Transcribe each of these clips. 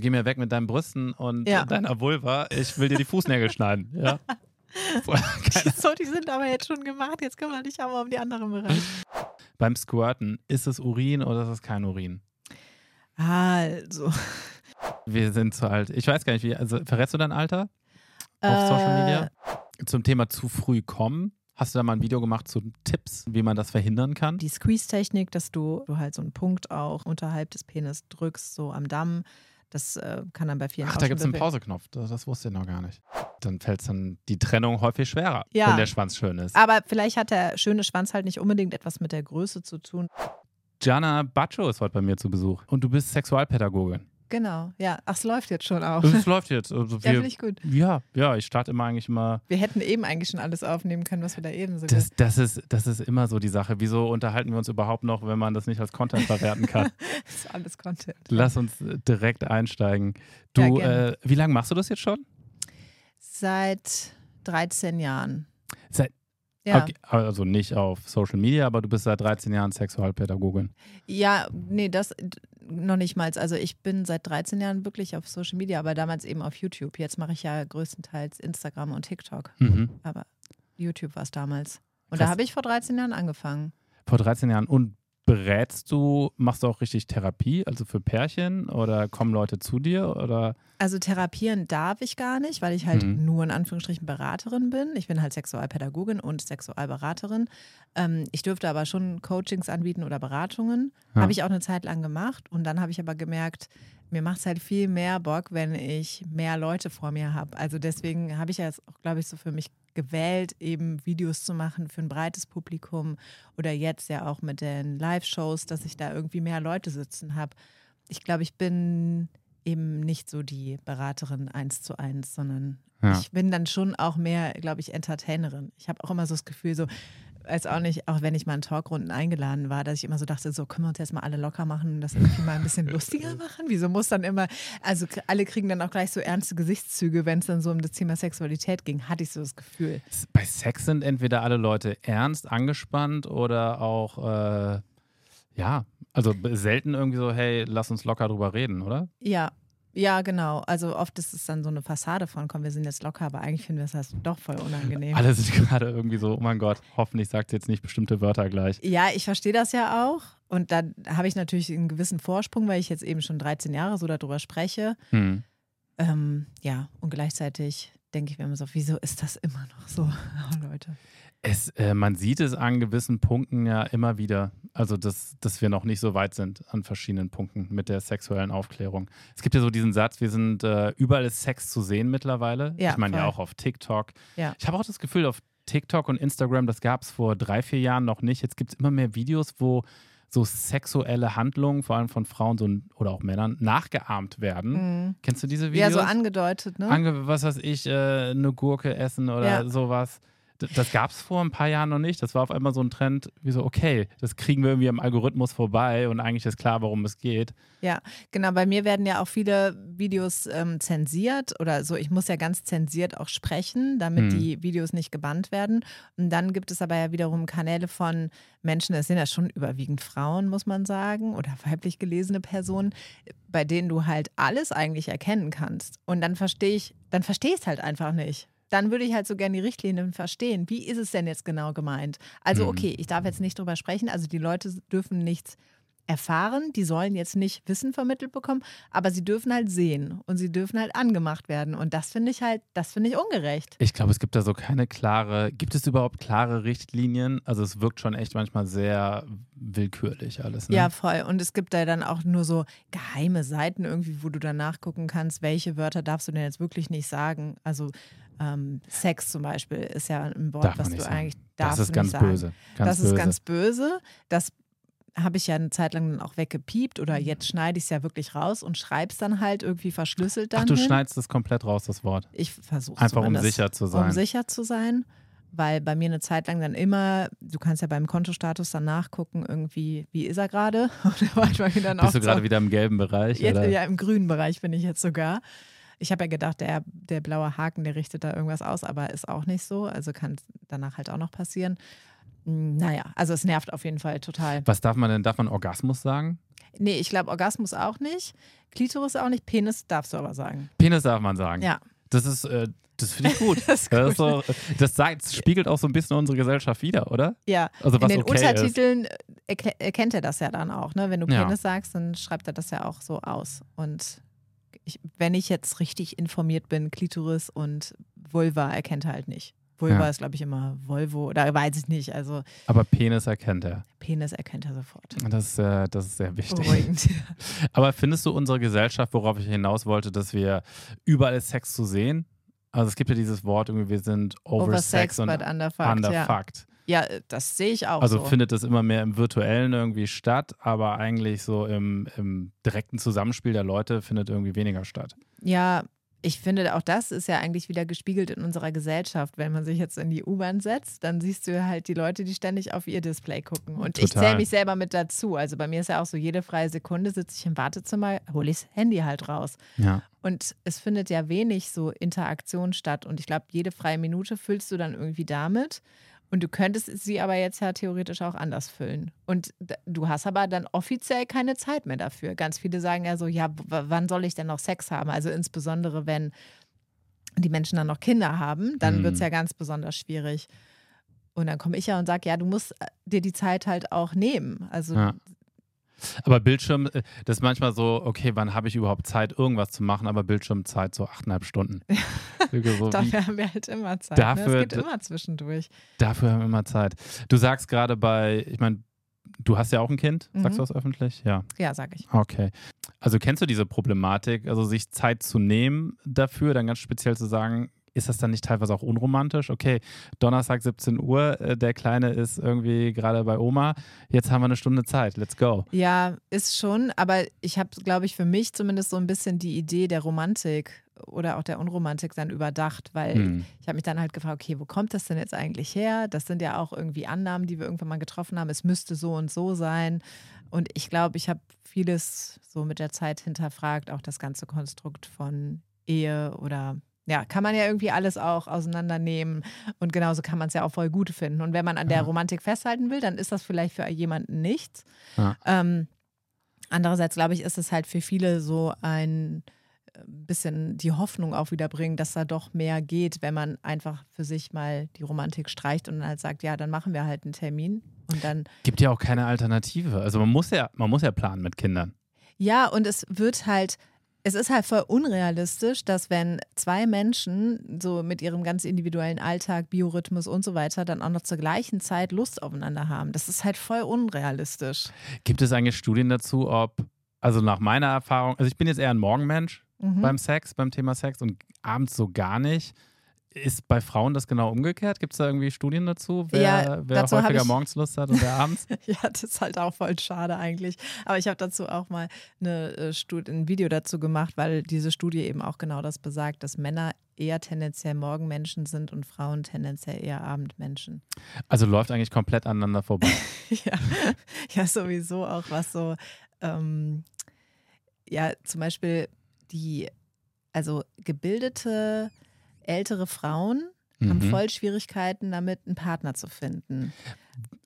Geh mir weg mit deinen Brüsten und Ja. deiner Vulva. Ich will dir die Fußnägel schneiden. Ja. So, die sind aber jetzt schon gemacht. Jetzt kümmere dich aber um die anderen Bereiche. Beim Squirten, ist es Urin oder ist es kein Urin? Also. Wir sind zu alt. Ich weiß gar nicht, wie, also verrätst du dein Alter auf Social Media? Äh, Zum Thema zu früh kommen. Hast du da mal ein Video gemacht zu Tipps, wie man das verhindern kann? Die Squeeze-Technik, dass du, du halt so einen Punkt auch unterhalb des Penis drückst, so am Damm. Das äh, kann dann bei vielen Ach, da gibt es einen Pauseknopf. Das, das wusste ich noch gar nicht. Dann fällt dann die Trennung häufig schwerer, Ja. wenn der Schwanz schön ist. Aber vielleicht hat der schöne Schwanz halt nicht unbedingt etwas mit der Größe zu tun. Gianna Baccio ist heute bei mir zu Besuch. Und du bist Sexualpädagogin. Genau, ja. Ach, es läuft jetzt schon auch. Es läuft jetzt. Also Ja, wir, finde ich gut. ja, ja, ich starte immer eigentlich immer. Wir hätten eben eigentlich schon alles aufnehmen können, was wir da eben so Das, das, ist, das ist immer so die Sache. Wieso unterhalten wir uns überhaupt noch, wenn man das nicht als Content verwerten kann? Das ist alles Content. Lass uns äh, direkt einsteigen. Du, Ja, äh, wie lange machst du das jetzt schon? Seit 13 Jahren. Seit, Ja. okay, also nicht auf Social Media, aber du bist seit 13 Jahren Sexualpädagogin. Ja, nee, das noch nicht mal. Also ich bin seit 13 Jahren wirklich auf Social Media, aber damals eben auf YouTube. Jetzt mache ich ja größtenteils Instagram und TikTok. Mhm. Aber YouTube war es damals. Und Krass. da habe ich vor 13 Jahren angefangen. Vor 13 Jahren. Und berätst du, machst du auch richtig Therapie, also für Pärchen oder kommen Leute zu dir oder? Also therapieren darf ich gar nicht, weil ich halt Mhm. nur in Anführungsstrichen Beraterin bin. Ich bin halt Sexualpädagogin und Sexualberaterin. Ähm, ich dürfte aber schon Coachings anbieten oder Beratungen. Ja. Habe ich auch eine Zeit lang gemacht. Und dann habe ich aber gemerkt, mir macht es halt viel mehr Bock, wenn ich mehr Leute vor mir habe. Also deswegen habe ich ja jetzt auch, glaube ich, so für mich gewählt, eben Videos zu machen für ein breites Publikum oder jetzt ja auch mit den Live-Shows, dass ich da irgendwie mehr Leute sitzen habe. Ich glaube, ich bin eben nicht so die Beraterin eins zu eins, sondern Ja. ich bin dann schon auch mehr, glaube ich, Entertainerin. Ich habe auch immer so das Gefühl, so, weiß auch nicht, auch wenn ich mal in Talkrunden eingeladen war, dass ich immer so dachte, so können wir uns jetzt mal alle locker machen und das irgendwie mal ein bisschen lustiger machen? Wieso muss dann immer, also alle kriegen dann auch gleich so ernste Gesichtszüge, wenn es dann so um das Thema Sexualität ging, hatte ich so das Gefühl. Bei Sex sind entweder alle Leute ernst, angespannt oder auch, äh, ja, also selten irgendwie so, hey, lass uns locker drüber reden, oder? Ja, ja, genau. Also oft ist es dann so eine Fassade von, komm, wir sind jetzt locker, aber eigentlich finden wir es das doch voll unangenehm. Alle sind gerade irgendwie so, oh mein Gott, hoffentlich sagt sie jetzt nicht bestimmte Wörter gleich. Ja, ich verstehe das ja auch. Und dann habe ich natürlich einen gewissen Vorsprung, weil ich jetzt eben schon 13 Jahre so darüber spreche. Hm. Ähm, ja, und gleichzeitig denke ich mir immer so, wieso ist das immer noch so, oh, Leute? Es, äh, man sieht es an gewissen Punkten ja immer wieder, also dass, dass wir noch nicht so weit sind an verschiedenen Punkten mit der sexuellen Aufklärung. Es gibt ja so diesen Satz, wir sind äh, überall ist Sex zu sehen mittlerweile. Ja, ich meine ja auch auf TikTok. Ja. Ich habe auch das Gefühl, auf TikTok und Instagram, das gab es vor drei, vier Jahren noch nicht. Jetzt gibt es immer mehr Videos, wo so sexuelle Handlungen, vor allem von Frauen so, oder auch Männern, nachgeahmt werden. Mhm. Kennst du diese Ja, Videos? so angedeutet, ne? Ange was weiß ich, äh, eine Gurke essen oder Ja. sowas. Das gab es vor ein paar Jahren noch nicht. Das war auf einmal so ein Trend, wie so, okay, das kriegen wir irgendwie am Algorithmus vorbei und eigentlich ist klar, worum es geht. Ja, genau. Bei mir werden ja auch viele Videos ähm, zensiert oder so. Ich muss ja ganz zensiert auch sprechen, damit Hm. die Videos nicht gebannt werden. Und dann gibt es aber ja wiederum Kanäle von Menschen, das sind ja schon überwiegend Frauen, muss man sagen, oder weiblich gelesene Personen, bei denen du halt alles eigentlich erkennen kannst. Und dann verstehe ich, dann verstehe ich es halt einfach nicht. Dann würde ich halt so gerne die Richtlinien verstehen. Wie ist es denn jetzt genau gemeint? Also, Hm. okay, ich darf jetzt nicht drüber sprechen. Also, die Leute dürfen nichts erfahren, die sollen jetzt nicht Wissen vermittelt bekommen, aber sie dürfen halt sehen und sie dürfen halt angemacht werden. Und das finde ich halt, das finde ich ungerecht. Ich glaube, es gibt da so keine klare, gibt es überhaupt klare Richtlinien? Also es wirkt schon echt manchmal sehr willkürlich alles. Ne? Ja, voll. Und es gibt da dann auch nur so geheime Seiten irgendwie, wo du dann nachgucken kannst, welche Wörter darfst du denn jetzt wirklich nicht sagen. Also ähm, Sex zum Beispiel ist ja ein Wort, Darf was du sagen. eigentlich das darfst ist du ganz nicht sagen. böse. Ganz das böse. ist ganz böse. Das habe ich ja eine Zeit lang dann auch weggepiept Mhm. oder jetzt schneide ich es ja wirklich raus und schreibe es dann halt irgendwie verschlüsselt dann Ach, du hin. schneidest das komplett raus, das Wort. Ich versuche Einfach um sicher zu sein. Um sicher zu sein, weil bei mir eine Zeit lang dann immer, du kannst ja beim Kontostatus dann nachgucken, irgendwie, wie ist er gerade? Bist du gerade so, wieder im gelben Bereich? jetzt, oder? ja, im grünen Bereich bin ich jetzt sogar. Ich habe ja gedacht, der, der blaue Haken, der richtet da irgendwas aus, aber ist auch nicht so. Also kann danach halt auch noch passieren. Mm, Naja, also es nervt auf jeden Fall total. Was darf man denn? Darf man Orgasmus sagen? Nee, ich glaube Orgasmus auch nicht. Klitoris auch nicht. Penis darfst du aber sagen. Penis darf man sagen. Ja, Das ist, äh, das finde ich gut. das ist Das, ist so, das, sagt, das spiegelt auch so ein bisschen unsere Gesellschaft wider, oder? ja. Also In was den okay ist. Untertiteln erkle- erkennt er das ja dann auch. Ne? Wenn du Ja. Penis sagst, dann schreibt er das ja auch so aus. Und ich, wenn ich jetzt richtig informiert bin, Klitoris und Vulva erkennt er halt nicht. Vulva Ja. ist, glaube ich, immer Volvo oder weiß ich nicht. Also Aber Penis erkennt er. Penis erkennt er sofort. Das, ist, äh, das ist sehr wichtig. Beruhigend. Aber findest du unsere Gesellschaft, worauf ich hinaus wollte, dass wir überall ist Sex zu sehen? Also es gibt ja dieses Wort, irgendwie, wir sind oversex und but underfucked. Underfucked. Ja, das sehe ich auch Also so. findet es immer mehr im Virtuellen irgendwie statt, aber eigentlich so im, im direkten Zusammenspiel der Leute findet irgendwie weniger statt. Ja, ich finde, auch das ist ja eigentlich wieder gespiegelt in unserer Gesellschaft. Wenn man sich jetzt in die U-Bahn setzt, dann siehst du halt die Leute, die ständig auf ihr Display gucken. Und ich Total. zähle mich selber mit dazu. Also bei mir ist ja auch so, jede freie Sekunde sitze ich im Wartezimmer, hole ich das Handy halt raus. Ja. Und es findet ja wenig so Interaktion statt. Und ich glaube, jede freie Minute füllst du dann irgendwie damit. Und du könntest sie aber jetzt ja theoretisch auch anders füllen. Und du hast aber dann offiziell keine Zeit mehr dafür. Ganz viele sagen ja so, ja, wann soll ich denn noch Sex haben? Also insbesondere, wenn die Menschen dann noch Kinder haben, dann Mhm. wird es ja ganz besonders schwierig. Und dann komme ich ja und sage, ja, du musst äh, dir die Zeit halt auch nehmen. Also Ja. Aber Bildschirm, äh, das ist manchmal so, okay, wann habe ich überhaupt Zeit, irgendwas zu machen, aber Bildschirmzeit so achteinhalb Stunden. So, dafür haben wir halt immer Zeit. ne? Dafür- Es geht immer zwischendurch. dafür haben wir immer Zeit. Du sagst gerade bei, ich meine, du hast ja auch ein Kind, sagst Mhm. du das öffentlich? Ja. Ja, sag ich. Okay. Also kennst du diese Problematik, also sich Zeit zu nehmen dafür, dann ganz speziell zu sagen, ist das dann nicht teilweise auch unromantisch? Okay, Donnerstag 17 Uhr, äh, der Kleine ist irgendwie gerade bei Oma, jetzt haben wir eine Stunde Zeit, let's go. Ja, ist schon, aber ich habe, glaube ich, für mich zumindest so ein bisschen die Idee der Romantik oder auch der Unromantik dann überdacht, weil Hm. ich habe mich dann halt gefragt, okay, wo kommt das denn jetzt eigentlich her? Das sind ja auch irgendwie Annahmen, die wir irgendwann mal getroffen haben. Es müsste so und so sein. Und ich glaube, ich habe vieles so mit der Zeit hinterfragt, auch das ganze Konstrukt von Ehe oder ja, kann man ja irgendwie alles auch auseinandernehmen und genauso kann man es ja auch voll gut finden. Und wenn man an der Ja. Romantik festhalten will, dann ist das vielleicht für jemanden nichts. Ja. Ähm, andererseits, glaube ich, ist es halt für viele so ein äh, bisschen die Hoffnung auch wieder bringen, dass da doch mehr geht, wenn man einfach für sich mal die Romantik streicht und dann halt sagt, ja, dann machen wir halt einen Termin und dann Gibt ja auch keine Alternative. Also man muss ja, man muss ja planen mit Kindern. Ja, und es wird halt, es ist halt voll unrealistisch, dass wenn zwei Menschen so mit ihrem ganz individuellen Alltag, Biorhythmus und so weiter dann auch noch zur gleichen Zeit Lust aufeinander haben. Das ist halt voll unrealistisch. Gibt es eigentlich Studien dazu, ob, also nach meiner Erfahrung, also ich bin jetzt eher ein Morgenmensch Mhm. beim Sex, beim Thema Sex und abends so gar nicht. Ist bei Frauen das genau umgekehrt? Gibt es da irgendwie Studien dazu, wer, Ja, wer dazu häufiger ich- morgens Lust hat und wer abends? Ja, das ist halt auch voll schade eigentlich. Aber ich habe dazu auch mal eine äh, Studie, ein Video dazu gemacht, weil diese Studie eben auch genau das besagt, dass Männer eher tendenziell Morgenmenschen sind und Frauen tendenziell eher Abendmenschen. Also läuft eigentlich komplett aneinander vorbei. ja, ja, sowieso auch was so, ähm, ja, zum Beispiel die, also gebildete ältere Frauen haben Mhm. voll Schwierigkeiten damit, einen Partner zu finden.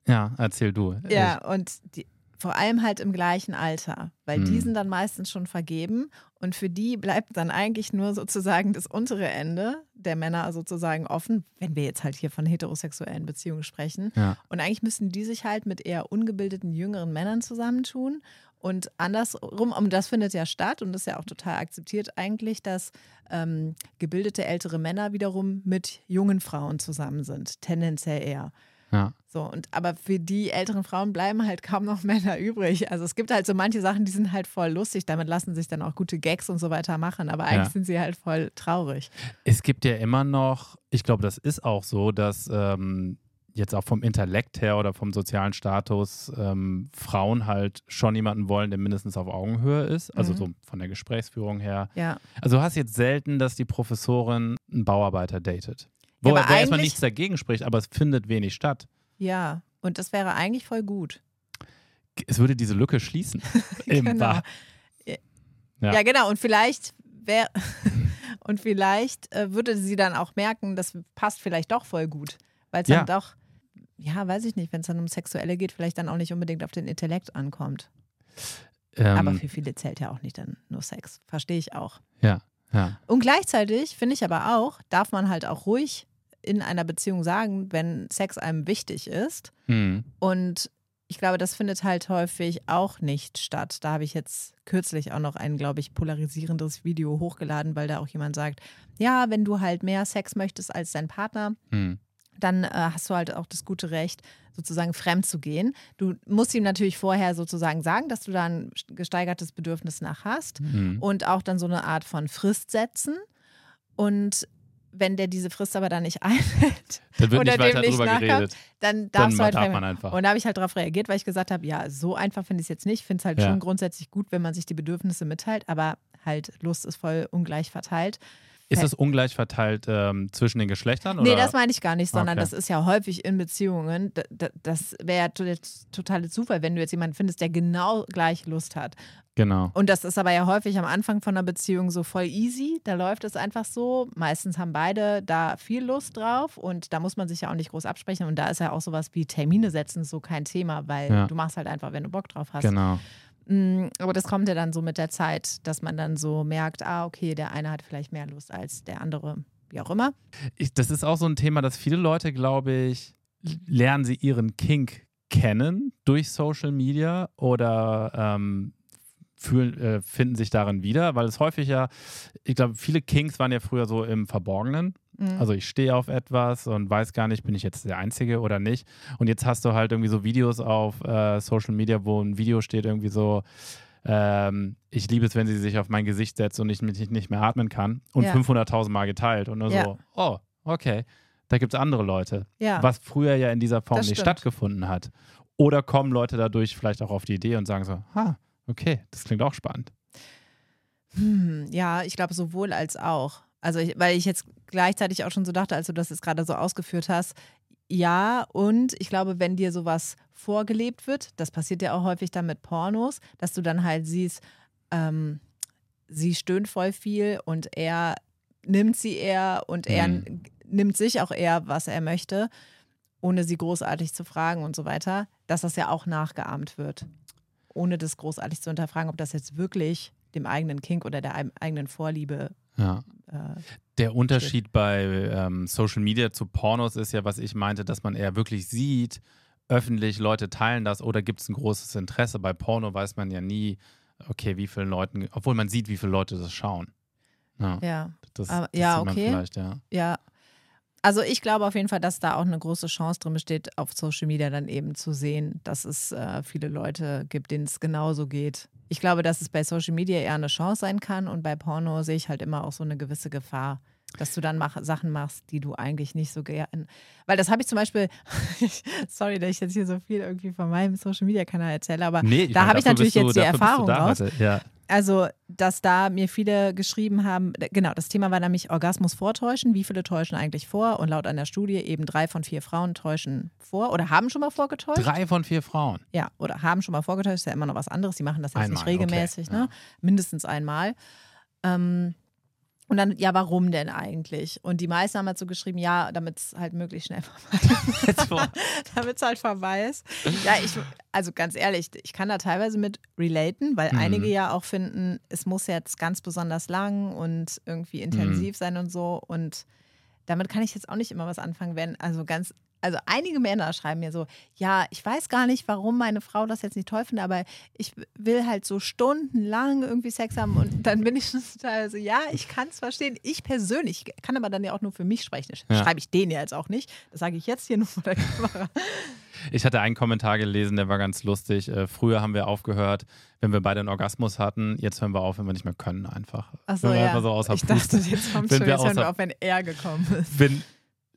Ja, erzähl du. Ja, und die, vor allem halt im gleichen Alter, weil die Hm. sind dann meistens schon vergeben und für die bleibt dann eigentlich nur sozusagen das untere Ende der Männer sozusagen offen, wenn wir jetzt halt hier von heterosexuellen Beziehungen sprechen. Ja. Und eigentlich müssen die sich halt mit eher ungebildeten jüngeren Männern zusammentun. Und andersrum, und das findet ja statt und ist ja auch total akzeptiert eigentlich, dass ähm, gebildete ältere Männer wiederum mit jungen Frauen zusammen sind, tendenziell eher. Ja. So, und aber für die älteren Frauen bleiben halt kaum noch Männer übrig. Also es gibt halt so manche Sachen, die sind halt voll lustig, damit lassen sich dann auch gute Gags und so weiter machen, aber eigentlich Ja. sind sie halt voll traurig. Es gibt ja immer noch, ich glaube, das ist auch so, dass ähm, jetzt auch vom Intellekt her oder vom sozialen Status ähm, Frauen halt schon jemanden wollen, der mindestens auf Augenhöhe ist. Also Mhm. so von der Gesprächsführung her. Ja. Also du hast jetzt selten, dass die Professorin einen Bauarbeiter datet. Ja, Wo, aber wo erstmal nichts dagegen spricht, aber es findet wenig statt. Ja, und das wäre eigentlich voll gut. Es würde diese Lücke schließen. Im Genau. Ja. Ja. genau. Und vielleicht wäre und vielleicht äh, würde sie dann auch merken, das passt vielleicht doch voll gut. Weil es Ja. dann doch, ja, weiß ich nicht, wenn es dann um Sexuelle geht, vielleicht dann auch nicht unbedingt auf den Intellekt ankommt. Ähm, aber für viele zählt ja auch nicht dann nur Sex. Verstehe ich auch. Ja, ja. Und gleichzeitig finde ich aber auch, darf man halt auch ruhig in einer Beziehung sagen, wenn Sex einem wichtig ist. Hm. Und ich glaube, das findet halt häufig auch nicht statt. Da habe ich jetzt kürzlich auch noch ein, glaube ich, polarisierendes Video hochgeladen, weil da auch jemand sagt, ja, wenn du halt mehr Sex möchtest als dein Partner, Hm. Dann äh, hast du halt auch das gute Recht, sozusagen fremd zu gehen. Du musst ihm natürlich vorher sozusagen sagen, dass du da ein gesteigertes Bedürfnis nach hast Hm. und auch dann so eine Art von Frist setzen. Und wenn der diese Frist aber dann nicht einhält, Dann wird Oder nicht dem nicht nachkommt, geredet. dann Dann darfst du halt darf einfach. Und da habe ich halt darauf reagiert, weil ich gesagt habe, ja, so einfach finde ich es jetzt nicht. Ich finde es halt Ja. schon grundsätzlich gut, wenn man sich die Bedürfnisse mitteilt, aber halt Lust ist voll ungleich verteilt. Ist es ungleich verteilt ähm, zwischen den Geschlechtern? Nee, oder? das meine ich gar nicht, sondern Okay. das ist ja häufig in Beziehungen. Das wäre ja totale Zufall, wenn du jetzt jemanden findest, der genau gleich Lust hat. Genau. Und das ist aber ja häufig am Anfang von einer Beziehung so voll easy. Da läuft es einfach so. Meistens haben beide da viel Lust drauf und da muss man sich ja auch nicht groß absprechen. Und da ist ja auch sowas wie Termine setzen so kein Thema, weil Ja. du machst halt einfach, wenn du Bock drauf hast. Genau. Mm, Aber das kommt ja dann so mit der Zeit, dass man dann so merkt, ah, okay, der eine hat vielleicht mehr Lust als der andere, wie auch immer. Ich, das ist auch so ein Thema, dass viele Leute, glaube ich, lernen sie ihren Kink kennen durch Social Media oder ähm, fühlen, äh, finden sich darin wieder, weil es häufig ja, ich glaube, viele Kinks waren ja früher so im Verborgenen. Mhm. Also ich stehe auf etwas und weiß gar nicht, bin ich jetzt der Einzige oder nicht. Und jetzt hast du halt irgendwie so Videos auf äh, Social Media, wo ein Video steht irgendwie so, ähm, ich liebe es, wenn sie sich auf mein Gesicht setzt und ich mich nicht mehr atmen kann. Und Ja. 500.000 Mal geteilt. Und nur Ja. so, oh, okay, da gibt es andere Leute. ja. Was früher ja in dieser Form Das nicht stimmt. stattgefunden hat. Oder kommen Leute dadurch vielleicht auch auf die Idee und sagen so, ha, okay, das klingt auch spannend. Hm, ja, ich glaube sowohl als auch. Also, ich, weil ich jetzt gleichzeitig auch schon so dachte, als du das jetzt gerade so ausgeführt hast, ja, und ich glaube, wenn dir sowas vorgelebt wird, das passiert ja auch häufig dann mit Pornos, dass du dann halt siehst, ähm, sie stöhnt voll viel und er nimmt sie eher und er Mhm. nimmt sich auch eher, was er möchte, ohne sie großartig zu fragen und so weiter, dass das ja auch nachgeahmt wird. Ohne das großartig zu hinterfragen, ob das jetzt wirklich dem eigenen Kink oder der eig- eigenen Vorliebe Ja. äh, Der Unterschied bei ähm, Social Media zu Pornos ist ja, was ich meinte, dass man eher wirklich sieht, öffentlich Leute teilen das oder gibt es ein großes Interesse. Bei Porno weiß man ja nie, okay, wie viele Leute, obwohl man sieht, wie viele Leute das schauen. Ja, ja, das, das ja, sieht man okay. vielleicht, ja. ja. Also ich glaube auf jeden Fall, dass da auch eine große Chance drin besteht, auf Social Media dann eben zu sehen, dass es äh, viele Leute gibt, denen es genauso geht. Ich glaube, dass es bei Social Media eher eine Chance sein kann und bei Porno sehe ich halt immer auch so eine gewisse Gefahr, dass du dann mach, Sachen machst, die du eigentlich nicht so gern. Weil das habe ich zum Beispiel, sorry, dass ich jetzt hier so viel irgendwie von meinem Social Media Kanal erzähle, aber Nee, da habe ich natürlich jetzt die Erfahrung da raus. Ja. Also, dass da mir viele geschrieben haben, genau, das Thema war nämlich Orgasmus vortäuschen. Wie viele täuschen eigentlich vor? Und laut einer Studie eben drei von vier Frauen täuschen vor oder haben schon mal vorgetäuscht. Drei von vier Frauen. Ja, oder haben schon mal vorgetäuscht, ist ja immer noch was anderes. Die machen das jetzt Einmal, nicht regelmäßig, okay, ne? Mindestens einmal. Ähm, und dann, ja, warum denn eigentlich? Und die meisten haben dazu geschrieben, ja, damit es halt möglichst schnell vorbei damit es halt vorbei ist. Ja, ich, also ganz ehrlich, ich kann da teilweise mit relaten, weil Mhm. einige ja auch finden, es muss jetzt ganz besonders lang und irgendwie Mhm. intensiv sein und so. Und damit kann ich jetzt auch nicht immer was anfangen, wenn, also ganz, also einige Männer schreiben mir so, ja, ich weiß gar nicht, warum meine Frau das jetzt nicht toll findet, aber ich will halt so stundenlang irgendwie Sex haben und dann bin ich schon total so, ja, ich kann es verstehen. Ich persönlich kann aber dann ja auch nur für mich sprechen. Das Ja. schreibe ich denen ja jetzt auch nicht. Das sage ich jetzt hier nur vor der Kamera. Ich hatte einen Kommentar gelesen, der war ganz lustig. Äh, früher haben wir aufgehört, wenn wir beide einen Orgasmus hatten. Jetzt hören wir auf, wenn wir nicht mehr können, einfach. Wenn wir ja. einfach so außer ich dachte, jetzt kommt schon, jetzt hören wir auf, wenn er gekommen ist. Wenn,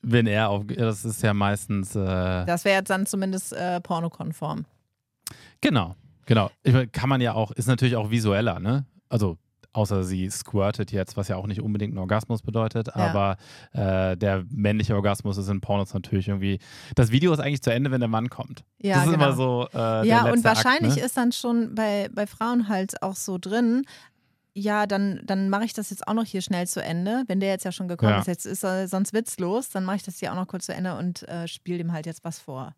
wenn er auf. Das ist ja meistens. Äh, Das wäre jetzt dann zumindest äh, pornokonform. genau, genau. Ich meine, kann man ja auch, ist natürlich auch visueller, ne? Also. Außer sie squirtet jetzt, was ja auch nicht unbedingt ein Orgasmus bedeutet, aber äh, der männliche Orgasmus ist in Pornos natürlich irgendwie. Das Video ist eigentlich zu Ende, wenn der Mann kommt. Ja, das ist genau. immer so. Äh, ja, und wahrscheinlich Akt, ne? ist dann schon bei, bei Frauen halt auch so drin, ja, dann, dann mache ich das jetzt auch noch hier schnell zu Ende. Wenn der jetzt ja schon gekommen Ja. ist, jetzt ist er sonst witzlos, dann mache ich das hier auch noch kurz zu Ende und äh, spiele dem halt jetzt was vor.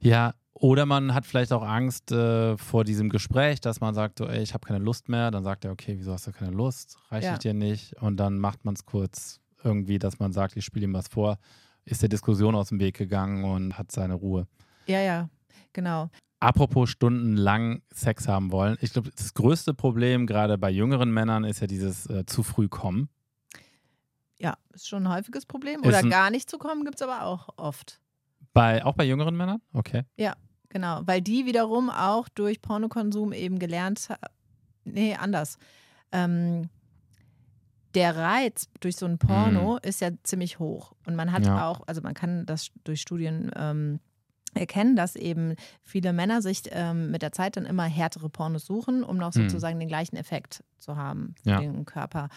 Ja, oder man hat vielleicht auch Angst äh, vor diesem Gespräch, dass man sagt, so, ey, ich habe keine Lust mehr. Dann sagt er, okay, wieso hast du keine Lust? Reiche Ja. ich dir nicht? Und dann macht man es kurz irgendwie, dass man sagt, ich spiele ihm was vor. Ist der Diskussion aus dem Weg gegangen und hat seine Ruhe. Ja, ja, genau. Apropos stundenlang Sex haben wollen. Ich glaube, das größte Problem gerade bei jüngeren Männern ist ja dieses äh, zu früh kommen. Ja, ist schon ein häufiges Problem. Ist Oder ein- gar nicht zu kommen, gibt es aber auch oft. Bei, auch bei jüngeren Männern? Okay. Genau, weil die wiederum auch durch Pornokonsum eben gelernt haben. Nee, anders. Ähm, der Reiz durch so ein Porno ist ja ziemlich hoch. Und man hat Ja. auch, also man kann das durch Studien ähm, erkennen, dass eben viele Männer sich ähm, mit der Zeit dann immer härtere Pornos suchen, um noch Hm. sozusagen den gleichen Effekt zu haben für Ja. den Körper.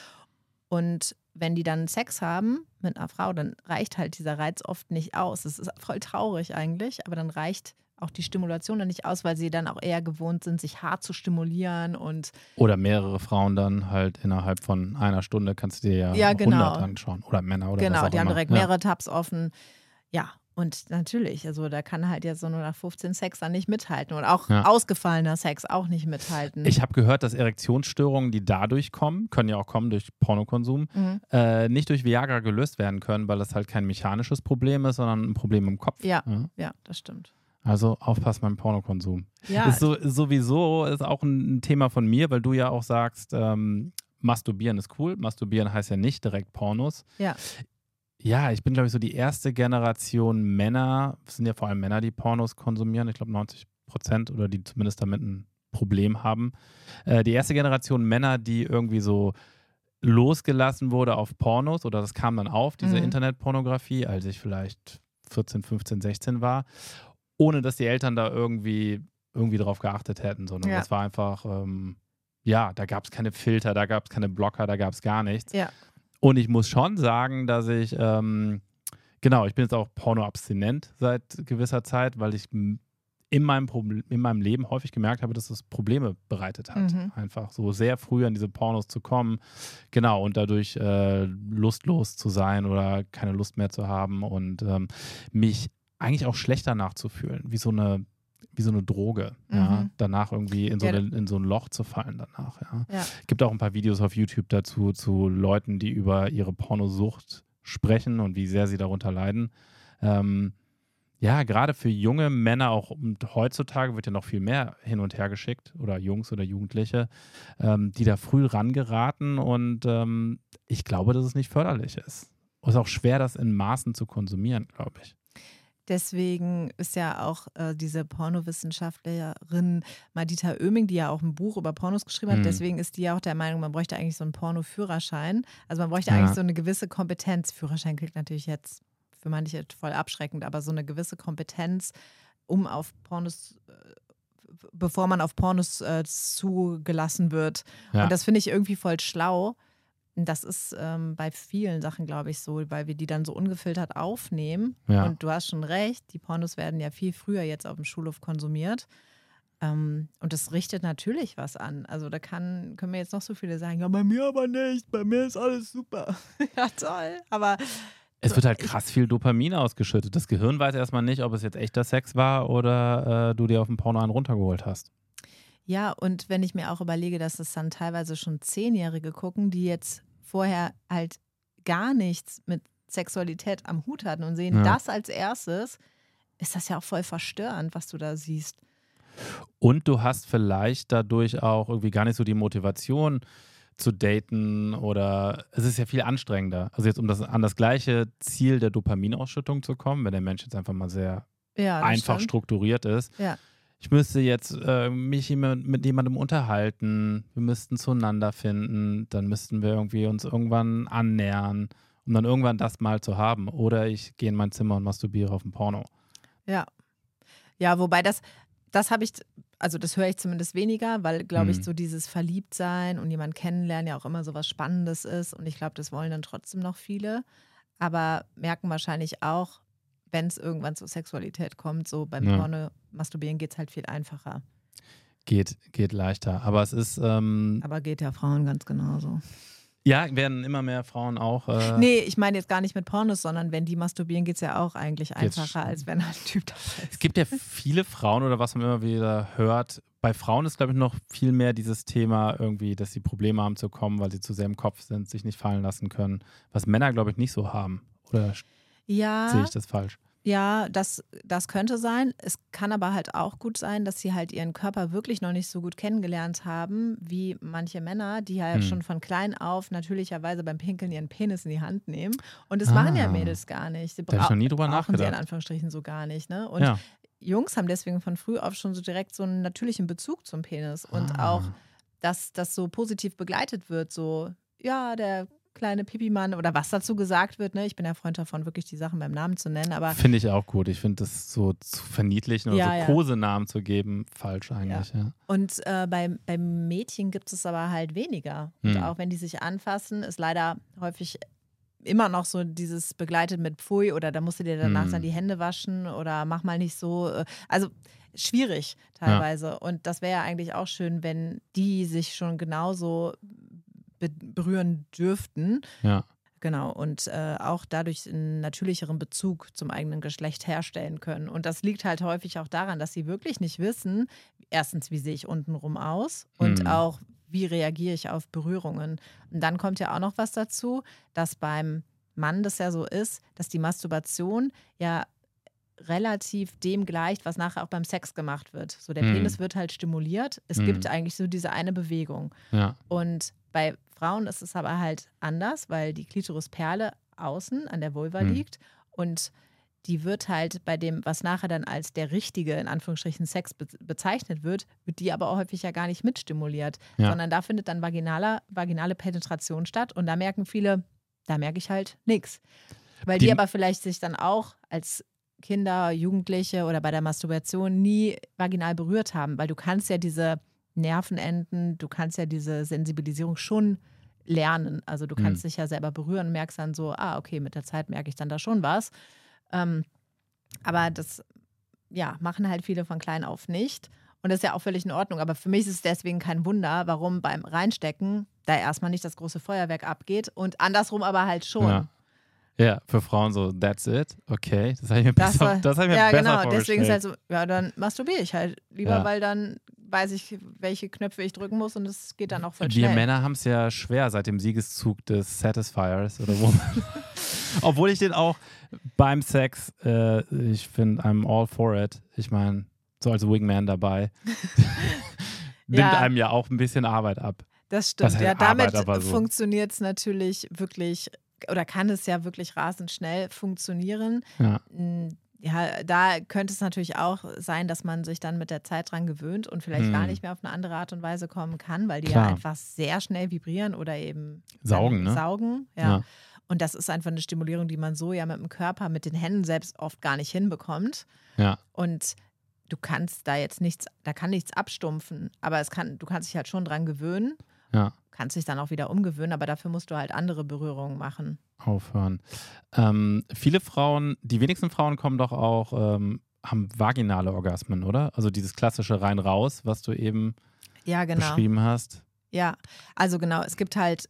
Und wenn die dann Sex haben mit einer Frau, dann reicht halt dieser Reiz oft nicht aus. Das ist voll traurig eigentlich, aber dann reicht auch die Stimulation dann nicht aus, weil sie dann auch eher gewohnt sind, sich hart zu stimulieren und Oder mehrere Frauen dann halt innerhalb von einer Stunde kannst du dir ja, Ja, 100 genau. anschauen. Oder Männer oder was genau, auch die haben immer. direkt ja. mehrere Tabs offen. Ja, und natürlich, also da kann halt jetzt so nur nach 15 Sex dann nicht mithalten und auch Ja. ausgefallener Sex auch nicht mithalten. Ich habe gehört, dass Erektionsstörungen, die dadurch kommen, können ja auch kommen durch Pornokonsum, Mhm. äh, nicht durch Viagra gelöst werden können, weil das halt kein mechanisches Problem ist, sondern ein Problem im Kopf. Ja. Ja, das stimmt. Also aufpassen beim Pornokonsum. Ja, Ist so, sowieso ist auch ein, ein Thema von mir, weil du ja auch sagst, ähm, Masturbieren ist cool. Masturbieren heißt ja nicht direkt Pornos. Ja. Ja, ich bin, glaube ich, so die erste Generation Männer, es sind ja vor allem Männer, die Pornos konsumieren. Ich glaube 90 Prozent oder die zumindest damit ein Problem haben. Äh, die erste Generation Männer, die irgendwie so losgelassen wurde auf Pornos oder das kam dann auf, diese Mhm. Internetpornografie, als ich vielleicht 14, 15, 16 war, ohne dass die Eltern da irgendwie, irgendwie drauf geachtet hätten, sondern Ja. das war einfach, ähm, ja, da gab es keine Filter, da gab es keine Blocker, da gab es gar nichts. Ja. Und ich muss schon sagen, dass ich, ähm, genau, ich bin jetzt auch pornoabstinent seit gewisser Zeit, weil ich in meinem, in meinem Leben häufig gemerkt habe, dass es Probleme bereitet hat. Mhm. Einfach so sehr früh an diese Pornos zu kommen. Genau, und dadurch äh, lustlos zu sein oder keine Lust mehr zu haben und ähm, mich eigentlich auch schlechter nachzufühlen, wie so eine, wie so eine Droge. Ja? Mhm. Danach irgendwie in so, Ja. eine, in so ein Loch zu fallen danach. Ja? Ja. gibt auch ein paar Videos auf YouTube dazu, zu Leuten, die über ihre Pornosucht sprechen und wie sehr sie darunter leiden. Ähm, ja, gerade für junge Männer, auch und heutzutage wird ja noch viel mehr hin und her geschickt oder Jungs oder Jugendliche, ähm, die da früh rangeraten und ähm, ich glaube, dass es nicht förderlich ist. Es ist auch schwer, das in Maßen zu konsumieren, glaube ich. Deswegen ist ja auch äh, diese Pornowissenschaftlerin Madita Oeming, die ja auch ein Buch über Pornos geschrieben hat, Mhm. deswegen ist die ja auch der Meinung, man bräuchte eigentlich so einen Porno-Führerschein. Also man bräuchte Ja. eigentlich so eine gewisse Kompetenz. Führerschein klingt natürlich jetzt für manche voll abschreckend, aber so eine gewisse Kompetenz, um auf Pornos, äh, bevor man auf Pornos äh, zugelassen wird. Ja. Und das finde ich irgendwie voll schlau. Das ist ähm, bei vielen Sachen, glaube ich, so, weil wir die dann so ungefiltert aufnehmen. Ja. Und du hast schon recht, die Pornos werden ja viel früher jetzt auf dem Schulhof konsumiert. Ähm, und das richtet natürlich was an. Also da kann, können mir jetzt noch so viele sagen, ja, bei mir aber nicht, bei mir ist alles super. ja, toll. Aber Es wird halt krass viel Dopamin ausgeschüttet. Das Gehirn weiß erstmal nicht, ob es jetzt echter Sex war oder äh, du dir auf dem Porno einen runtergeholt hast. Ja, und wenn ich mir auch überlege, dass es dann teilweise schon Zehnjährige gucken, die jetzt vorher halt gar nichts mit Sexualität am Hut hatten und sehen Ja. das als erstes, ist das ja auch voll verstörend, was du da siehst. Und du hast vielleicht dadurch auch irgendwie gar nicht so die Motivation zu daten oder es ist ja viel anstrengender. Also jetzt um das, an das gleiche Ziel der Dopaminausschüttung zu kommen, wenn der Mensch jetzt einfach mal sehr Ja, einfach stimmt. strukturiert ist. Ja. Ich müsste jetzt äh, mich jemand- mit jemandem unterhalten, wir müssten zueinander finden, dann müssten wir irgendwie uns irgendwann annähern, um dann irgendwann das mal zu haben. Oder ich gehe in mein Zimmer und masturbiere auf dem Porno. Ja. Ja, wobei das, das habe ich, also das höre ich zumindest weniger, weil, glaube ich, Mhm. so dieses Verliebtsein und jemand kennenlernen ja auch immer so was Spannendes ist. Und ich glaube, das wollen dann trotzdem noch viele. Aber merken wahrscheinlich auch, wenn es irgendwann zur Sexualität kommt, so beim Ja. Porno masturbieren geht es halt viel einfacher. geht, geht leichter. Aber es ist. Ähm, Aber geht ja Frauen ganz genauso. Ja, werden immer mehr Frauen auch. Äh, nee, ich meine jetzt gar nicht mit Pornos, sondern wenn die masturbieren, geht es ja auch eigentlich einfacher, als wenn ein Typ dabei ist. Es gibt ja viele Frauen oder was man immer wieder hört. Bei Frauen ist, glaube ich, noch viel mehr dieses Thema irgendwie, dass sie Probleme haben zu kommen, weil sie zu sehr im Kopf sind, sich nicht fallen lassen können. Was Männer, glaube ich, nicht so haben. Oder ja, sehe ich das falsch? Ja, das, das könnte sein. Es kann aber halt auch gut sein, dass sie halt ihren Körper wirklich noch nicht so gut kennengelernt haben, wie manche Männer, die halt hm. schon von klein auf natürlicherweise beim Pinkeln ihren Penis in die Hand nehmen. Und das ah. machen ja ah. Mädels gar nicht. Sie da habe ich noch nie drüber nachgedacht. Sie in Anführungsstrichen so gar nicht. Ne? Und ja. Jungs haben deswegen von früh auf schon so direkt so einen natürlichen Bezug zum Penis. Und ah. auch, dass das so positiv begleitet wird, so, ja, der kleine Pipi-Mann oder was dazu gesagt wird. Ne? Ich bin ja Freund davon, wirklich die Sachen beim Namen zu nennen. Aber Finde ich auch gut. Ich finde das so zu verniedlichen oder ja, so ja. Kosenamen zu geben, falsch eigentlich. Ja. Und äh, bei, beim Mädchen gibt es aber halt weniger. Und hm. auch wenn die sich anfassen, ist leider häufig immer noch so dieses begleitet mit Pfui oder da musst du dir danach hm. dann die Hände waschen oder mach mal nicht so. Äh, also schwierig teilweise. Ja. Und das wäre ja eigentlich auch schön, wenn die sich schon genauso berühren dürften. Ja. Genau, und äh, auch dadurch einen natürlicheren Bezug zum eigenen Geschlecht herstellen können. Und das liegt halt häufig auch daran, dass sie wirklich nicht wissen, erstens, wie sehe ich untenrum aus und hm. auch, wie reagiere ich auf Berührungen. Und dann kommt ja auch noch was dazu, dass beim Mann das ja so ist, dass die Masturbation ja relativ dem gleicht, was nachher auch beim Sex gemacht wird. So der hm. Penis wird halt stimuliert. Es hm. gibt eigentlich so diese eine Bewegung. Ja. Und bei Frauen ist es aber halt anders, weil die Klitorisperle außen an der Vulva hm. liegt und die wird halt bei dem, was nachher dann als der richtige, in Anführungsstrichen, Sex be bezeichnet wird, wird die aber auch häufig ja gar nicht mitstimuliert, ja. sondern da findet dann vaginaler, vaginale Penetration statt und da merken viele, da merke ich halt nichts. Weil die, die aber vielleicht sich dann auch als Kinder, Jugendliche oder bei der Masturbation nie vaginal berührt haben, weil du kannst ja diese Nervenenden, du kannst ja diese Sensibilisierung schon lernen. Also du kannst mhm. dich ja selber berühren, merkst dann so, ah, okay, mit der Zeit merke ich dann da schon was. Ähm, aber das, ja, machen halt viele von klein auf nicht. Und das ist ja auch völlig in Ordnung. Aber für mich ist es deswegen kein Wunder, warum beim Reinstecken da erstmal nicht das große Feuerwerk abgeht und andersrum aber halt schon. Ja. Ja, für Frauen so, that's it, okay. Das habe ich mir das besser, war, das ich mir ja, besser genau, deswegen ist halt so, ja, dann masturbiere ich halt lieber, ja. weil dann weiß ich, welche Knöpfe ich drücken muss und es geht dann auch voll schnell. Wir Männer haben es ja schwer seit dem Siegeszug des Satisfiers oder wo. Obwohl ich den auch beim Sex, äh, ich finde, I'm all for it. Ich meine, so als Wingman dabei. Nimmt ja. einem ja auch ein bisschen Arbeit ab. Das stimmt. ja, damit so. funktioniert es natürlich wirklich oder kann es ja wirklich rasend schnell funktionieren. Ja. Hm, ja, da könnte es natürlich auch sein, dass man sich dann mit der Zeit dran gewöhnt und vielleicht hm. gar nicht mehr auf eine andere Art und Weise kommen kann, weil die Klar. ja einfach sehr schnell vibrieren oder eben saugen. Ne? Saugen, ja. ja. Und das ist einfach eine Stimulierung, die man so ja mit dem Körper, mit den Händen selbst oft gar nicht hinbekommt. Ja. Und du kannst da jetzt nichts, da kann nichts abstumpfen, aber es kann, du kannst dich halt schon dran gewöhnen. Ja. Kannst dich dann auch wieder umgewöhnen, aber dafür musst du halt andere Berührungen machen. Aufhören. Ähm, viele Frauen, die wenigsten Frauen kommen doch auch, ähm, haben vaginale Orgasmen, oder? Also dieses klassische rein-raus, was du eben ja, genau. beschrieben hast. Ja, also genau, es gibt halt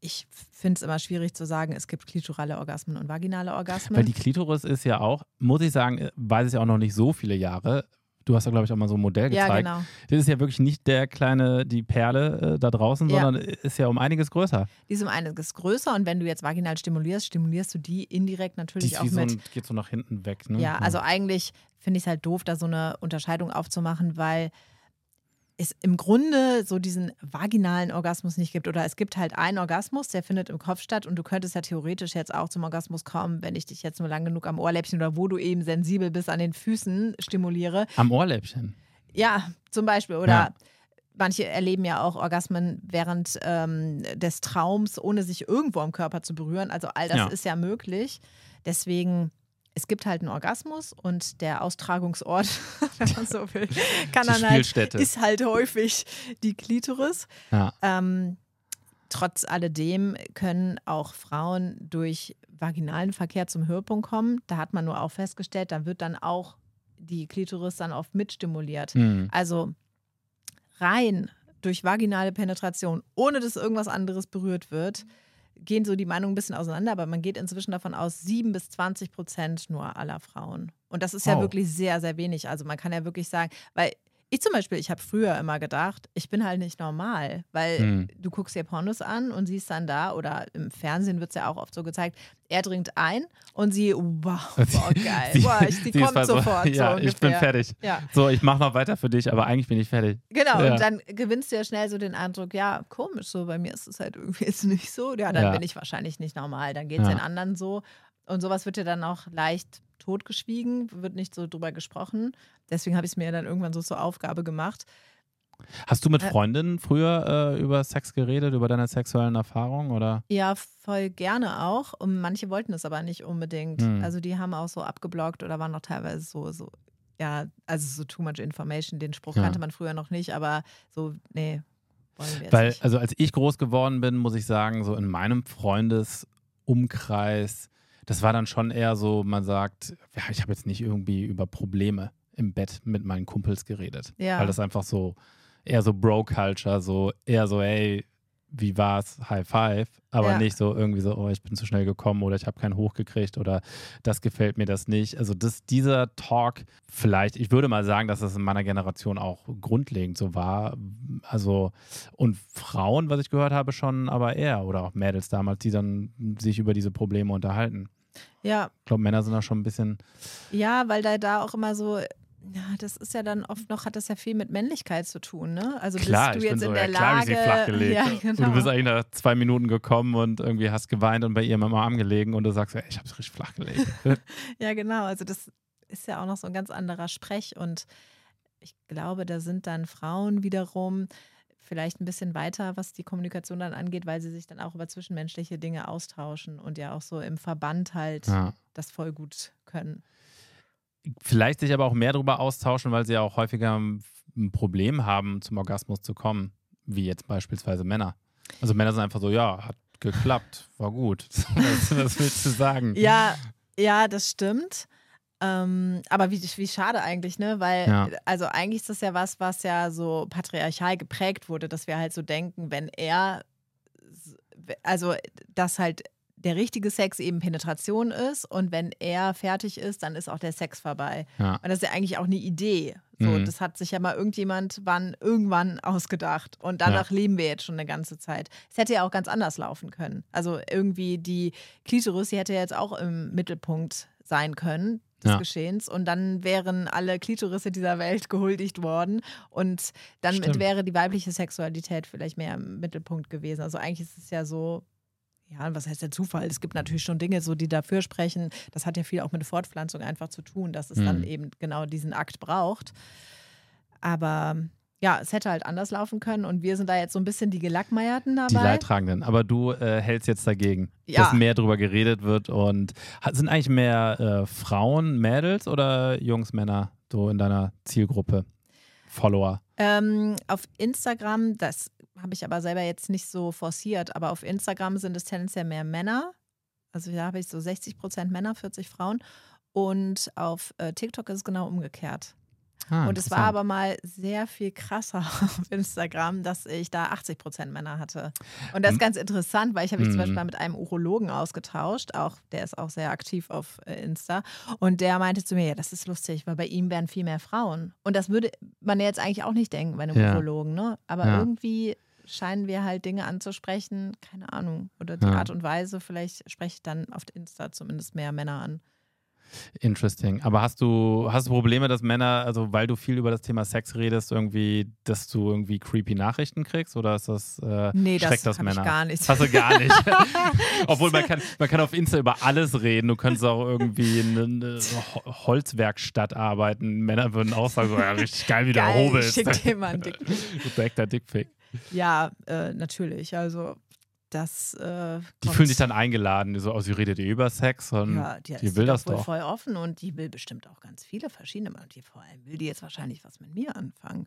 ich finde es immer schwierig zu sagen, es gibt klitorale Orgasmen und vaginale Orgasmen. Weil die Klitoris ist ja auch, muss ich sagen, weiß ich auch noch nicht so viele Jahre, Du hast ja, glaube ich, auch mal so ein Modell gezeigt. Ja, genau. Das ist ja wirklich nicht der kleine, die Perle äh, da draußen, ja. sondern ist ja um einiges größer. Die ist um einiges größer und wenn du jetzt vaginal stimulierst, stimulierst du die indirekt natürlich die auch mit. So ein, geht so nach hinten weg, ne? Ja, also eigentlich finde ich es halt doof, da so eine Unterscheidung aufzumachen, weil es im Grunde so diesen vaginalen Orgasmus nicht gibt. Oder es gibt halt einen Orgasmus, der findet im Kopf statt und du könntest ja theoretisch jetzt auch zum Orgasmus kommen, wenn ich dich jetzt nur lang genug am Ohrläppchen oder wo du eben sensibel bist an den Füßen stimuliere. Am Ohrläppchen? Ja, zum Beispiel. Oder ja. manche erleben ja auch Orgasmen während ähm, des Traums, ohne sich irgendwo am Körper zu berühren. Also all das ja. ist ja möglich. Deswegen es gibt halt einen Orgasmus und der Austragungsort, wenn man so will, kann dann halt, ist halt häufig die Klitoris. Ja. Ähm, trotz alledem können auch Frauen durch vaginalen Verkehr zum Höhepunkt kommen. Da hat man nur auch festgestellt, da wird dann auch die Klitoris dann oft mitstimuliert. Mhm. Also rein durch vaginale Penetration, ohne dass irgendwas anderes berührt wird, gehen so die Meinungen ein bisschen auseinander, aber man geht inzwischen davon aus, 7 bis 20 Prozent nur aller Frauen. Und das ist ja Oh. wirklich sehr, sehr wenig. Also man kann ja wirklich sagen, weil ich zum Beispiel, ich habe früher immer gedacht, ich bin halt nicht normal, weil Hm. du guckst dir Pornos an und siehst dann da, oder im Fernsehen wird es ja auch oft so gezeigt, er dringt ein und sie, wow, boah, geil, Sie- boah, ich, die kommt so, sofort. Ja, so ich bin fertig. Ja, So, ich mache noch weiter für dich, aber eigentlich bin ich fertig. genau. Ja. Und dann gewinnst du ja schnell so den Eindruck, ja, komisch, so bei mir ist es halt irgendwie jetzt nicht so. Ja, dann Ja. bin ich wahrscheinlich nicht normal. Dann geht es den anderen so. Und sowas wird ja dann auch leicht totgeschwiegen, wird nicht so drüber gesprochen. Deswegen habe ich es mir dann irgendwann so zur Aufgabe gemacht. Hast du mit Äh. Freundinnen früher äh, über Sex geredet, über deine sexuellen Erfahrungen oder? Ja, voll gerne auch. Und manche wollten es aber nicht unbedingt. Hm. Also die haben auch so abgeblockt oder waren noch teilweise so, so, ja, also so too much information. Den Spruch Ja. kannte man früher noch nicht, aber so, nee, wollen wir Weil, nicht. also als ich groß geworden bin, muss ich sagen, so in meinem Freundesumkreis, das war dann schon eher so, man sagt, ja, ich habe jetzt nicht irgendwie über Probleme im Bett mit meinen Kumpels geredet. Ja. Weil das einfach so, eher so Bro-Culture, so eher so, ey, wie war's, High Five, aber Ja. nicht so irgendwie so, oh, ich bin zu schnell gekommen oder ich habe keinen hochgekriegt oder das gefällt mir das nicht. Also das, dieser Talk, vielleicht, ich würde mal sagen, dass das in meiner Generation auch grundlegend so war. Also und Frauen, was ich gehört habe, schon aber eher oder auch Mädels damals, die dann sich über diese Probleme unterhalten. Ja, Ich glaube, Männer sind da schon ein bisschen, Ja, weil da, da auch immer so, ja, das ist ja dann oft noch, hat das ja viel mit Männlichkeit zu tun, ne? Also klar, bist du jetzt so, in ja der klar, Lage. sie flachgelegt. Ja, Und genau. du bist eigentlich nach zwei Minuten gekommen und irgendwie hast geweint und bei ihr im Arm gelegen und du sagst, ey, ich hab's richtig flach gelegt. ja, genau. Also das ist ja auch noch so ein ganz anderer Sprech und ich glaube, da sind dann Frauen wiederum vielleicht ein bisschen weiter, was die Kommunikation dann angeht, weil sie sich dann auch über zwischenmenschliche Dinge austauschen und ja auch so im Verband halt ja. das voll gut können. Vielleicht sich aber auch mehr darüber austauschen, weil sie ja auch häufiger ein Problem haben, zum Orgasmus zu kommen, wie jetzt beispielsweise Männer. Also Männer sind einfach so, ja, hat geklappt, war gut. was, was willst du sagen? Ja, ja, das stimmt. Ähm, aber wie, wie schade eigentlich, ne? Weil, Ja. also eigentlich ist das ja was, was ja so patriarchal geprägt wurde, dass wir halt so denken, wenn er, also dass halt der richtige Sex eben Penetration ist und wenn er fertig ist, dann ist auch der Sex vorbei. Ja. Und das ist ja eigentlich auch eine Idee. So, Mhm. Das hat sich ja mal irgendjemand wann irgendwann ausgedacht. Und danach leben wir jetzt schon eine ganze Zeit. Es hätte ja auch ganz anders laufen können. Also irgendwie die Klitoris, die hätte ja jetzt auch im Mittelpunkt sein können des Ja. Geschehens. Und dann wären alle Klitorisse dieser Welt gehuldigt worden. Und dann wäre die weibliche Sexualität vielleicht mehr im Mittelpunkt gewesen. Also eigentlich ist es ja so, ja, was heißt der Zufall? Es gibt natürlich schon Dinge, so die dafür sprechen. Das hat ja viel auch mit Fortpflanzung einfach zu tun, dass es dann Mhm. eben genau diesen Akt braucht. Aber ja, es hätte halt anders laufen können und wir sind da jetzt so ein bisschen die Gelackmeierten dabei. Die Leidtragenden. Aber du äh, hältst jetzt dagegen, Ja. dass mehr drüber geredet wird. Und sind eigentlich mehr äh, Frauen, Mädels oder Jungs, Männer so in deiner Zielgruppe? Follower. Ähm, auf Instagram, das habe ich aber selber jetzt nicht so forciert, aber auf Instagram sind es tendenziell mehr Männer. Also da habe ich so 60 Prozent Männer, 40 Frauen. Und auf äh, TikTok ist es genau umgekehrt. Ah, Und es war aber mal sehr viel krasser auf Instagram, dass ich da 80 Prozent Männer hatte. Und das ist Mhm. ganz interessant, weil ich habe mich zum Mhm. Beispiel mal mit einem Urologen ausgetauscht, auch der ist auch sehr aktiv auf äh, Insta. Und der meinte zu mir, ja, das ist lustig, weil bei ihm wären viel mehr Frauen. Und das würde man ja jetzt eigentlich auch nicht denken bei einem Ja. Urologen, ne? Aber Ja. irgendwie scheinen wir halt Dinge anzusprechen, keine Ahnung. Oder die Ja. Art und Weise, vielleicht spreche ich dann auf Insta zumindest mehr Männer an. Interesting. Aber hast du, hast du Probleme, dass Männer, also weil du viel über das Thema Sex redest, irgendwie, dass du irgendwie creepy Nachrichten kriegst? Oder ist das, äh, Nee, das schreckt das ich Männer? gar nicht. Hast du gar nicht. Obwohl man kann, man kann auf Insta über alles reden. Du könntest auch irgendwie in einer Ho- Holzwerkstatt arbeiten. Männer würden auch sagen, so, ja, richtig geil, wie du Geil, hobelst. schick dir mal einen Dickpick. Direkter Dickpick. Ja, äh, natürlich. Also das. Äh, Die fühlen sich dann eingeladen, so, oh, sie redet ihr über Sex und Ja, die, die will das wohl doch. voll offen und die will bestimmt auch ganz viele verschiedene. Und die vor allem will die jetzt wahrscheinlich was mit mir anfangen.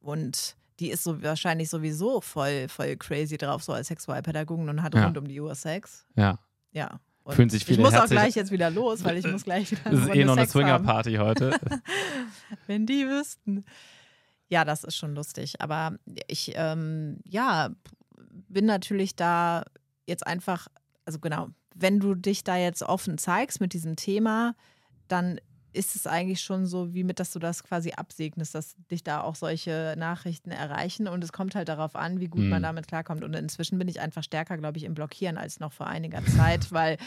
Und die ist so wahrscheinlich sowieso voll, voll crazy drauf, so als Sexualpädagogin und hat Ja. rund um die Uhr Sex. ja. Ja. Und Fühlen sich ich viele muss auch gleich jetzt wieder los, weil ich muss gleich wieder Das ist eh noch eine. Swinger-Party heute. Wenn die wüssten. Ja, das ist schon lustig. Aber ich, ähm, ja, bin natürlich da jetzt einfach, also genau, wenn du dich da jetzt offen zeigst mit diesem Thema, dann ist es eigentlich schon so, wie mit, dass du das quasi absegnest, dass dich da auch solche Nachrichten erreichen. Und es kommt halt darauf an, wie gut Mhm. man damit klarkommt. Und inzwischen bin ich einfach stärker, glaube ich, im Blockieren als noch vor einiger Zeit, weil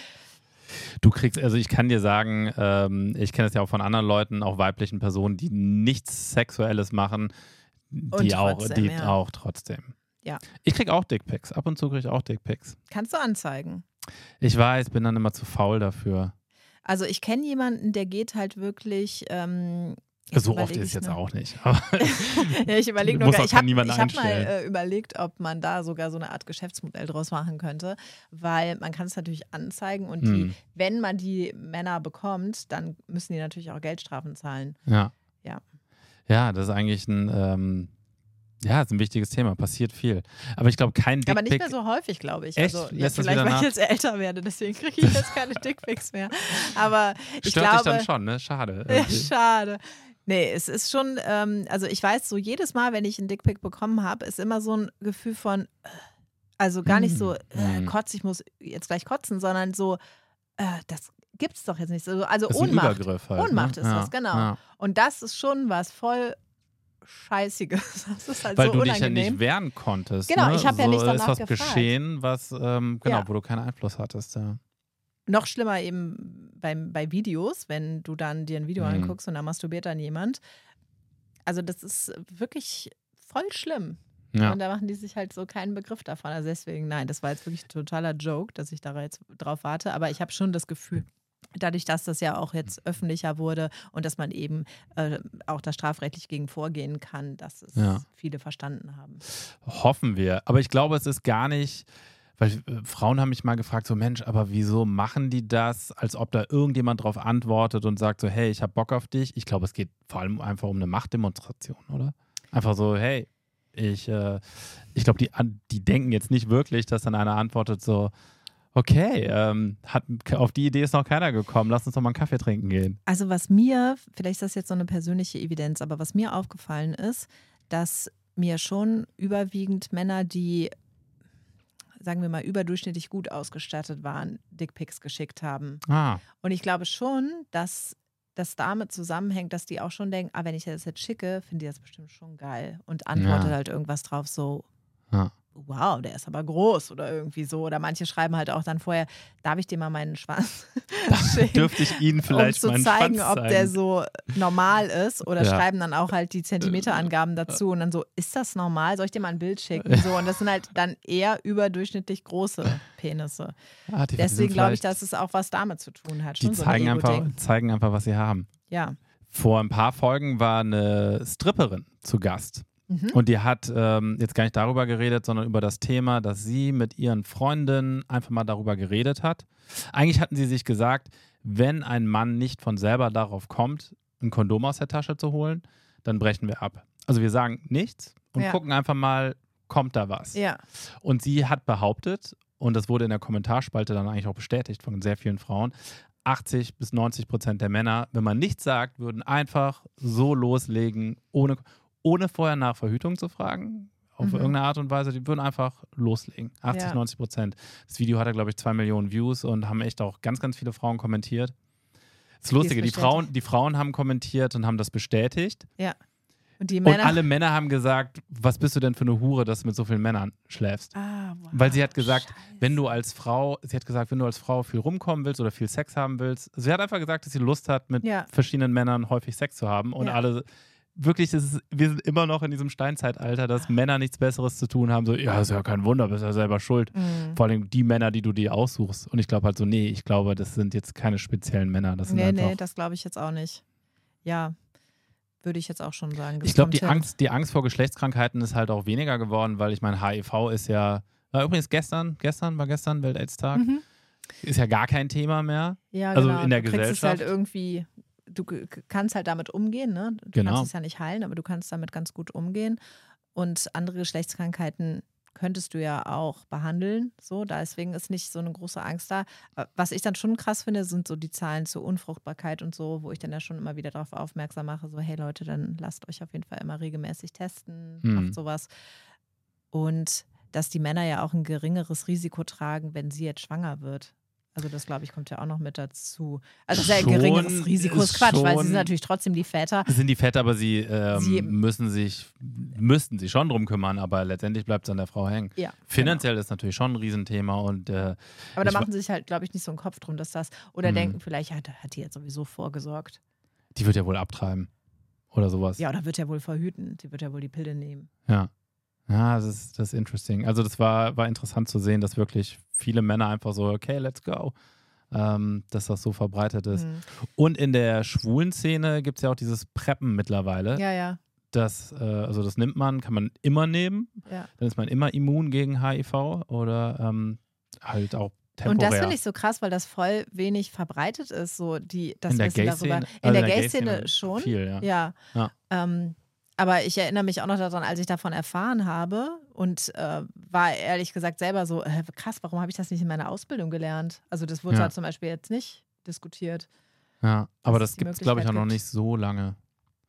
Du kriegst, also ich kann dir sagen, ähm, ich kenne es ja auch von anderen Leuten, auch weiblichen Personen, die nichts Sexuelles machen, die Und auch, trotzdem, die ja. auch trotzdem. Ja. Ich krieg auch Dickpics. Ab und zu krieg ich auch Dickpics. kannst du anzeigen. Ich weiß, bin dann immer zu faul dafür. Also ich kenne jemanden, der geht halt wirklich. Ähm, so oft ist es jetzt noch. auch nicht. Ja, ich überlege nur, ich habe hab mal äh, überlegt, ob man da sogar so eine Art Geschäftsmodell draus machen könnte, weil man kann es natürlich anzeigen und die, Hm. wenn man die Männer bekommt, dann müssen die natürlich auch Geldstrafen zahlen. ja. Ja. Ja, das ist eigentlich ein, ähm, ja, ist ein wichtiges Thema. Passiert viel. Aber ich glaube, kein Aber nicht mehr so häufig, glaube ich. Echt? Also, Lässt vielleicht, weil ich jetzt älter werde, deswegen kriege ich jetzt keine Dickpics mehr. Aber ich Stört glaube, dich dann schon, ne? Schade. Ja, schade. Nee, es ist schon, ähm, also ich weiß, so jedes Mal, wenn ich einen Dickpick bekommen habe, ist immer so ein Gefühl von, äh, also gar nicht so, äh, Mm. kotz, ich muss jetzt gleich kotzen, sondern so, äh, das gibt's doch jetzt nicht. So, Also ein Ohnmacht. Halt. Ohnmacht ne? ist ja. das, genau. Ja. Und das ist schon was voll Scheißiges. Das ist halt Weil so du dich ja unangenehm. nicht wehren konntest. Genau, ne? ich hab ja so nicht danach ist was gefragt. geschehen, was, ähm, genau, Ja. wo du keinen Einfluss hattest. Ja. Noch schlimmer eben beim, bei Videos, wenn du dann dir ein Video Mhm. anguckst und da masturbiert dann jemand. Also das ist wirklich voll schlimm. Ja. Und da machen die sich halt so keinen Begriff davon. Also deswegen, nein, das war jetzt wirklich ein totaler Joke, dass ich da jetzt drauf warte. Aber ich habe schon das Gefühl, dadurch, dass das ja auch jetzt öffentlicher wurde und dass man eben äh, auch da strafrechtlich gegen vorgehen kann, dass es Ja. viele verstanden haben. Hoffen wir. Aber ich glaube, es ist gar nicht, weil äh, Frauen haben mich mal gefragt, so Mensch, aber wieso machen die das, als ob da irgendjemand drauf antwortet und sagt so, hey, ich habe Bock auf dich. Ich glaube, es geht vor allem einfach um eine Machtdemonstration, oder? Einfach so, hey, ich, äh, ich glaube, die, die denken jetzt nicht wirklich, dass dann einer antwortet so, okay, ähm, hat, auf die Idee ist noch keiner gekommen, lass uns doch mal einen Kaffee trinken gehen. Also was mir, vielleicht ist das jetzt so eine persönliche Evidenz, aber was mir aufgefallen ist, dass mir schon überwiegend Männer, die, sagen wir mal, überdurchschnittlich gut ausgestattet waren, Dickpics geschickt haben. Ah, Und ich glaube schon, dass das damit zusammenhängt, dass die auch schon denken, ah, wenn ich das jetzt schicke, finde die das bestimmt schon geil. Und antwortet Ja. halt irgendwas drauf so, Ja. Wow, der ist aber groß oder irgendwie so. Oder manche schreiben halt auch dann vorher, darf ich dir mal meinen Schwanz schicken? dürfte ich Ihnen vielleicht um zu meinen zeigen, Schwanz ob der zeigen? so normal ist oder Ja. schreiben dann auch halt die Zentimeterangaben dazu und dann so, ist das normal? Soll ich dir mal ein Bild schicken? So, und das sind halt dann eher überdurchschnittlich große Penisse. Ah, die- Deswegen glaube ich, dass es auch was damit zu tun hat. Die Schon so ein zeigen einfach, zeigen einfach, was sie haben. Ja. Vor ein paar Folgen war eine Stripperin zu Gast. Mhm. Und die hat ähm, jetzt gar nicht darüber geredet, sondern über das Thema, dass sie mit ihren Freundinnen einfach mal darüber geredet hat. Eigentlich hatten sie sich gesagt, wenn ein Mann nicht von selber darauf kommt, ein Kondom aus der Tasche zu holen, dann brechen wir ab. Also wir sagen nichts und Ja. gucken einfach mal, kommt da was. Ja. Und sie hat behauptet, und das wurde in der Kommentarspalte dann eigentlich auch bestätigt von sehr vielen Frauen, 80 bis 90 Prozent der Männer, wenn man nichts sagt, würden einfach so loslegen, ohne, ohne vorher nach Verhütung zu fragen. Auf Mhm. irgendeine Art und Weise, die würden einfach loslegen. 80, Ja. 90 Prozent. Das Video hatte, glaube ich, zwei Millionen Views und haben echt auch ganz, ganz viele Frauen kommentiert. Das Lustige, die. Frauen, die Frauen haben kommentiert und haben das bestätigt. Und die Und Männer. alle Männer haben gesagt, was bist du denn für eine Hure, dass du mit so vielen Männern schläfst? ah, wow, Weil sie hat gesagt, Scheiße. wenn du als Frau, sie hat gesagt, wenn du als Frau viel rumkommen willst oder viel Sex haben willst, sie hat einfach gesagt, dass sie Lust hat, mit Ja. verschiedenen Männern häufig Sex zu haben und Ja. alle wirklich, ist, wir sind immer noch in diesem Steinzeitalter, dass Männer nichts Besseres zu tun haben, so, ja, ist ja kein Wunder, bist ja selber schuld. Mhm. Vor allem die Männer, die du dir aussuchst. Und ich glaube halt so, nee, ich glaube, das sind jetzt keine speziellen Männer. Das sind Nee, nee, das glaube ich jetzt auch nicht. Ja, würde ich jetzt auch schon sagen. Das ich glaube, die hin. Angst, die Angst vor Geschlechtskrankheiten ist halt auch weniger geworden, weil ich meine, HIV ist ja, war übrigens gestern, gestern, war gestern Welt-AIDS-Tag, Mhm. ist ja gar kein Thema mehr. Ja, Also genau. in der du kriegst es halt Gesellschaft. irgendwie, du kannst halt damit umgehen, ne? Du Genau. kannst es ja nicht heilen, aber du kannst damit ganz gut umgehen. Und andere Geschlechtskrankheiten könntest du ja auch behandeln. So, deswegen ist nicht so eine große Angst da. Was ich dann schon krass finde, sind so die Zahlen zur Unfruchtbarkeit und so, wo ich dann ja schon immer wieder darauf aufmerksam mache, so, hey Leute, dann lasst euch auf jeden Fall immer regelmäßig testen, Mhm. macht sowas. Und dass die Männer ja auch ein geringeres Risiko tragen, wenn sie jetzt schwanger wird. Also das, glaube ich, kommt ja auch noch mit dazu. Also sehr Schon, geringeres Risiko ist Quatsch, weil sie sind natürlich trotzdem die Väter. sind die Väter, aber sie, ähm, Sie- müssen sich, müssten sich schon drum kümmern, aber letztendlich bleibt es an der Frau hängen. Ja, Finanziell ist natürlich schon ein Riesenthema und äh, Aber da machen sie sich halt, glaube ich, nicht so einen Kopf drum, dass das. Oder Mhm. denken vielleicht, ja, da hat die jetzt sowieso vorgesorgt. die wird ja wohl abtreiben oder sowas. Ja, oder wird ja wohl verhüten. Sie wird ja wohl die Pille nehmen. Ja. Ja, das ist, das ist interesting. Also das war, war interessant zu sehen, dass wirklich viele Männer einfach so, okay, let's go, ähm, dass das so verbreitet ist. Mhm. Und in der schwulen Szene gibt es ja auch dieses Preppen mittlerweile. Ja, ja, Das, äh, also das nimmt man, kann man immer nehmen. ja. Dann ist man immer immun gegen HIV oder ähm, halt auch temporär. Und das finde ich so krass, weil das voll wenig verbreitet ist, so die, das in Wissen darüber. In also der Gay-Szene schon. Viel, ja. Ja. Ja. Ähm, aber ich erinnere mich auch noch daran, als ich davon erfahren habe und äh, war ehrlich gesagt selber so, äh, krass, warum habe ich das nicht in meiner Ausbildung gelernt? Also das wurde Ja. da zum Beispiel jetzt nicht diskutiert. ja. Aber das gibt es, glaube ich, auch noch nicht so lange.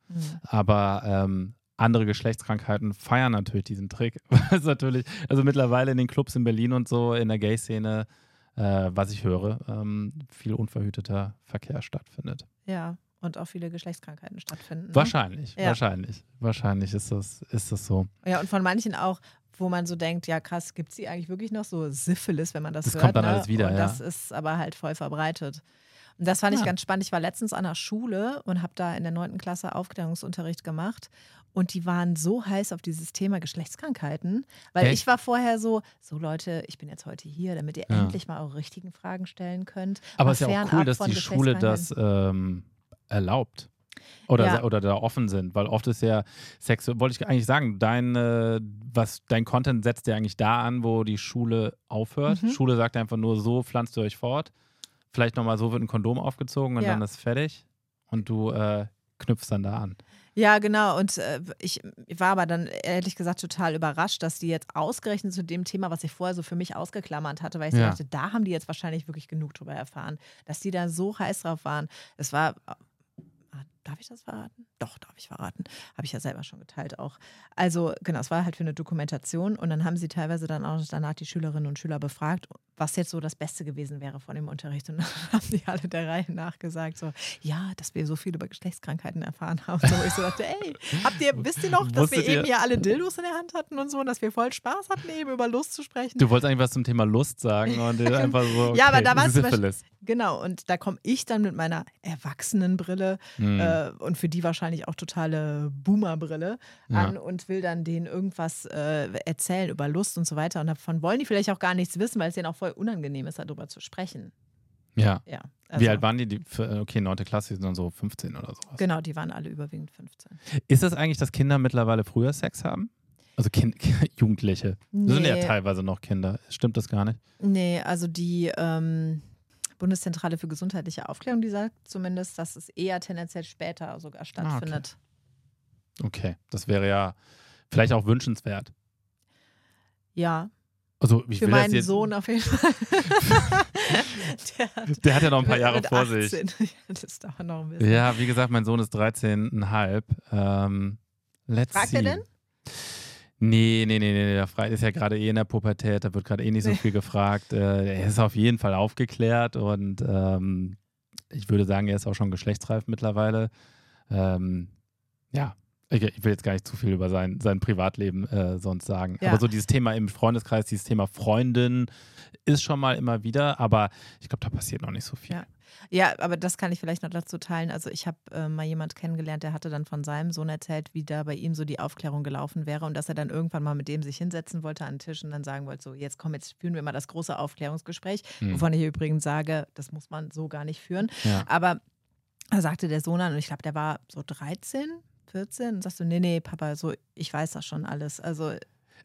Mhm. Aber ähm, andere Geschlechtskrankheiten feiern natürlich diesen Trick. Was natürlich, also mittlerweile in den Clubs in Berlin und so, in der Gay-Szene, äh, was ich höre, ähm, viel unverhüteter Verkehr stattfindet. Ja, und auch viele Geschlechtskrankheiten stattfinden. ne? Wahrscheinlich, Ja. wahrscheinlich. Wahrscheinlich ist das, ist das so. Ja, und von manchen auch, wo man so denkt, ja krass, gibt es die eigentlich wirklich noch so Syphilis, wenn man das, Das hört? kommt dann ne? alles wieder, und ja. das ist aber halt voll verbreitet. Und das fand ich Ja. ganz spannend. Ich war letztens an der Schule und habe da in der 9. Klasse Aufklärungsunterricht gemacht. Und die waren so heiß auf dieses Thema Geschlechtskrankheiten, weil Echt? ich war vorher so, so Leute, ich bin jetzt heute hier, damit ihr Ja. endlich mal eure richtigen Fragen stellen könnt. Aber es ist ja auch cool, dass von die Schule das ähm, erlaubt. Oder, Ja. oder da offen sind, weil oft ist ja Sex, wollte ich eigentlich sagen, dein, äh, was, dein Content setzt ja eigentlich da an, wo die Schule aufhört. Mhm. Schule sagt einfach nur, so pflanzt ihr euch fort. Vielleicht nochmal so wird ein Kondom aufgezogen und Ja. dann ist fertig. Und du äh, knüpfst dann da an. Ja, genau. Und äh, ich war aber dann ehrlich gesagt total überrascht, dass die jetzt ausgerechnet zu dem Thema, was ich vorher so für mich ausgeklammert hatte, weil ich Ja. dachte, da haben die jetzt wahrscheinlich wirklich genug drüber erfahren, dass die da so heiß drauf waren. Es war. Ah, Darf ich das verraten? Doch, darf ich verraten. Habe ich ja selber schon geteilt auch. Also, genau, es war halt für eine Dokumentation und dann haben sie teilweise dann auch danach die Schülerinnen und Schüler befragt, was jetzt so das Beste gewesen wäre von dem Unterricht. Und dann haben die alle der Reihe nach gesagt, so, ja, dass wir so viel über Geschlechtskrankheiten erfahren haben. So, ich so dachte, ey, habt ihr, wisst ihr noch, dass wir Wusstet ihr- eben hier alle Dildos in der Hand hatten und so und dass wir voll Spaß hatten, eben über Lust zu sprechen? Du wolltest eigentlich was zum Thema Lust sagen und einfach so. Okay, Ja, aber da zum Syphilis. Genau, und da komme ich dann mit meiner Erwachsenenbrille Hm. äh, und für die wahrscheinlich auch totale Boomerbrille Ja. an und will dann denen irgendwas äh, erzählen über Lust und so weiter. Und davon wollen die vielleicht auch gar nichts wissen, weil es denen auch voll unangenehm ist, darüber zu sprechen. Ja. Ja. Wie also- alt waren die? die für, okay, 9. Klasse, die sind dann so 15 oder sowas. Genau, die waren alle überwiegend 15. Ist es eigentlich, dass Kinder mittlerweile früher Sex haben? Also kind, Jugendliche. Das sind ja Nee. teilweise noch Kinder. Stimmt das gar nicht? Nee, also die ähm, Bundeszentrale für gesundheitliche Aufklärung, die sagt zumindest, dass es eher tendenziell später sogar stattfindet. Okay, das wäre ja vielleicht auch wünschenswert. Ja, Also ich für will meinen jetzt, Sohn auf jeden Fall. der, hat, Der hat ja noch ein paar Jahre vor 18. sich. Das dauert noch ein bisschen. Ja, wie gesagt, mein Sohn ist 13,5. Ähm, let's Fragt see. er denn? Nee, nee, nee, nee, der Frei ist ja gerade eh in der Pubertät, da wird gerade eh nicht so viel gefragt. Äh, er ist auf jeden Fall aufgeklärt und ähm, ich würde sagen, er ist auch schon geschlechtsreif mittlerweile. Ähm, ja, ich, ich will jetzt gar nicht zu viel über sein, sein Privatleben äh, sonst sagen. Ja. Aber so dieses Thema im Freundeskreis, dieses Thema Freundin ist schon mal immer wieder, aber ich glaube, da passiert noch nicht so viel. Ja. Ja, aber das kann ich vielleicht noch dazu teilen. Also ich habe äh, mal jemand kennengelernt, der hatte dann von seinem Sohn erzählt, wie da bei ihm so die Aufklärung gelaufen wäre und dass er dann irgendwann mal mit dem sich hinsetzen wollte an den Tisch und dann sagen wollte, so jetzt komm, jetzt führen wir mal das große Aufklärungsgespräch, Hm. wovon ich übrigens sage, das muss man so gar nicht führen. Ja. Aber da sagte der Sohn dann, und ich glaube, der war so 13, 14 und sagst du, nee, nee, Papa, so ich weiß das schon alles. Also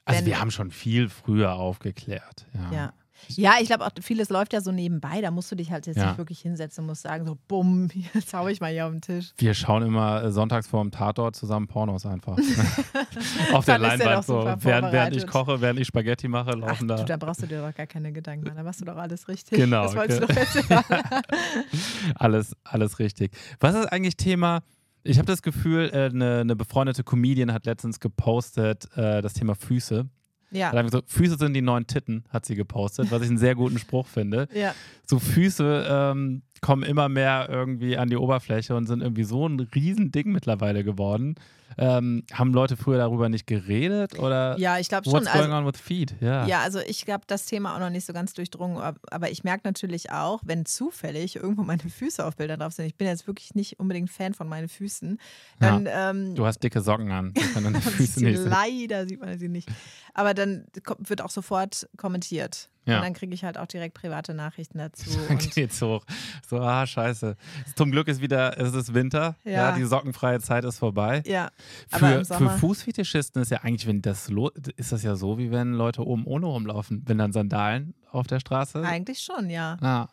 Also wir haben schon viel früher aufgeklärt. Ja. ja. Ja, ich glaube auch, vieles läuft ja so nebenbei. Da musst du dich halt jetzt Ja. nicht wirklich hinsetzen und musst sagen, so, bumm, jetzt hau ich mal hier auf den Tisch. Wir schauen immer äh, sonntags vor dem Tatort zusammen Pornos einfach. Auf der Leinwand doch so. Während, während ich koche, während ich Spaghetti mache, Ach, laufen du, da. da brauchst du dir doch gar keine Gedanken machen. Da machst du doch alles richtig. Genau, Das wolltest du okay. doch jetzt sagen. Alles, alles richtig. Was ist eigentlich Thema? Ich habe das Gefühl, äh, eine, eine befreundete Comedian hat letztens gepostet äh, das Thema Füße. Ja. Hat so, Füße sind die neuen Titten, hat sie gepostet, was ich einen sehr guten Spruch finde. Ja. So Füße ähm, kommen immer mehr irgendwie an die Oberfläche und sind irgendwie so ein Riesending mittlerweile geworden. Ähm, haben Leute früher darüber nicht geredet oder ja, ich glaube schon. what's Also, going on with feet? Ja. Ja, also ich habe das Thema auch noch nicht so ganz durchdrungen, ab- aber ich merke natürlich auch, wenn zufällig irgendwo meine Füße auf Bildern drauf sind, ich bin jetzt wirklich nicht unbedingt Fan von meinen Füßen, dann ähm, Du hast dicke Socken an. Leider sieht man sie nicht. Aber dann wird auch sofort kommentiert. Ja. Und dann kriege ich halt auch direkt private Nachrichten dazu. Dann geht's hoch. So, ah, scheiße. Zum Glück ist wieder, es ist Winter. Ja. Ja. die sockenfreie Zeit ist vorbei. ja, Für, für. Fußfetischisten ist ja eigentlich, wenn das ist das ja so, wie wenn Leute oben ohne rumlaufen, wenn dann Sandalen auf der Straße. Eigentlich schon, ja. Ah,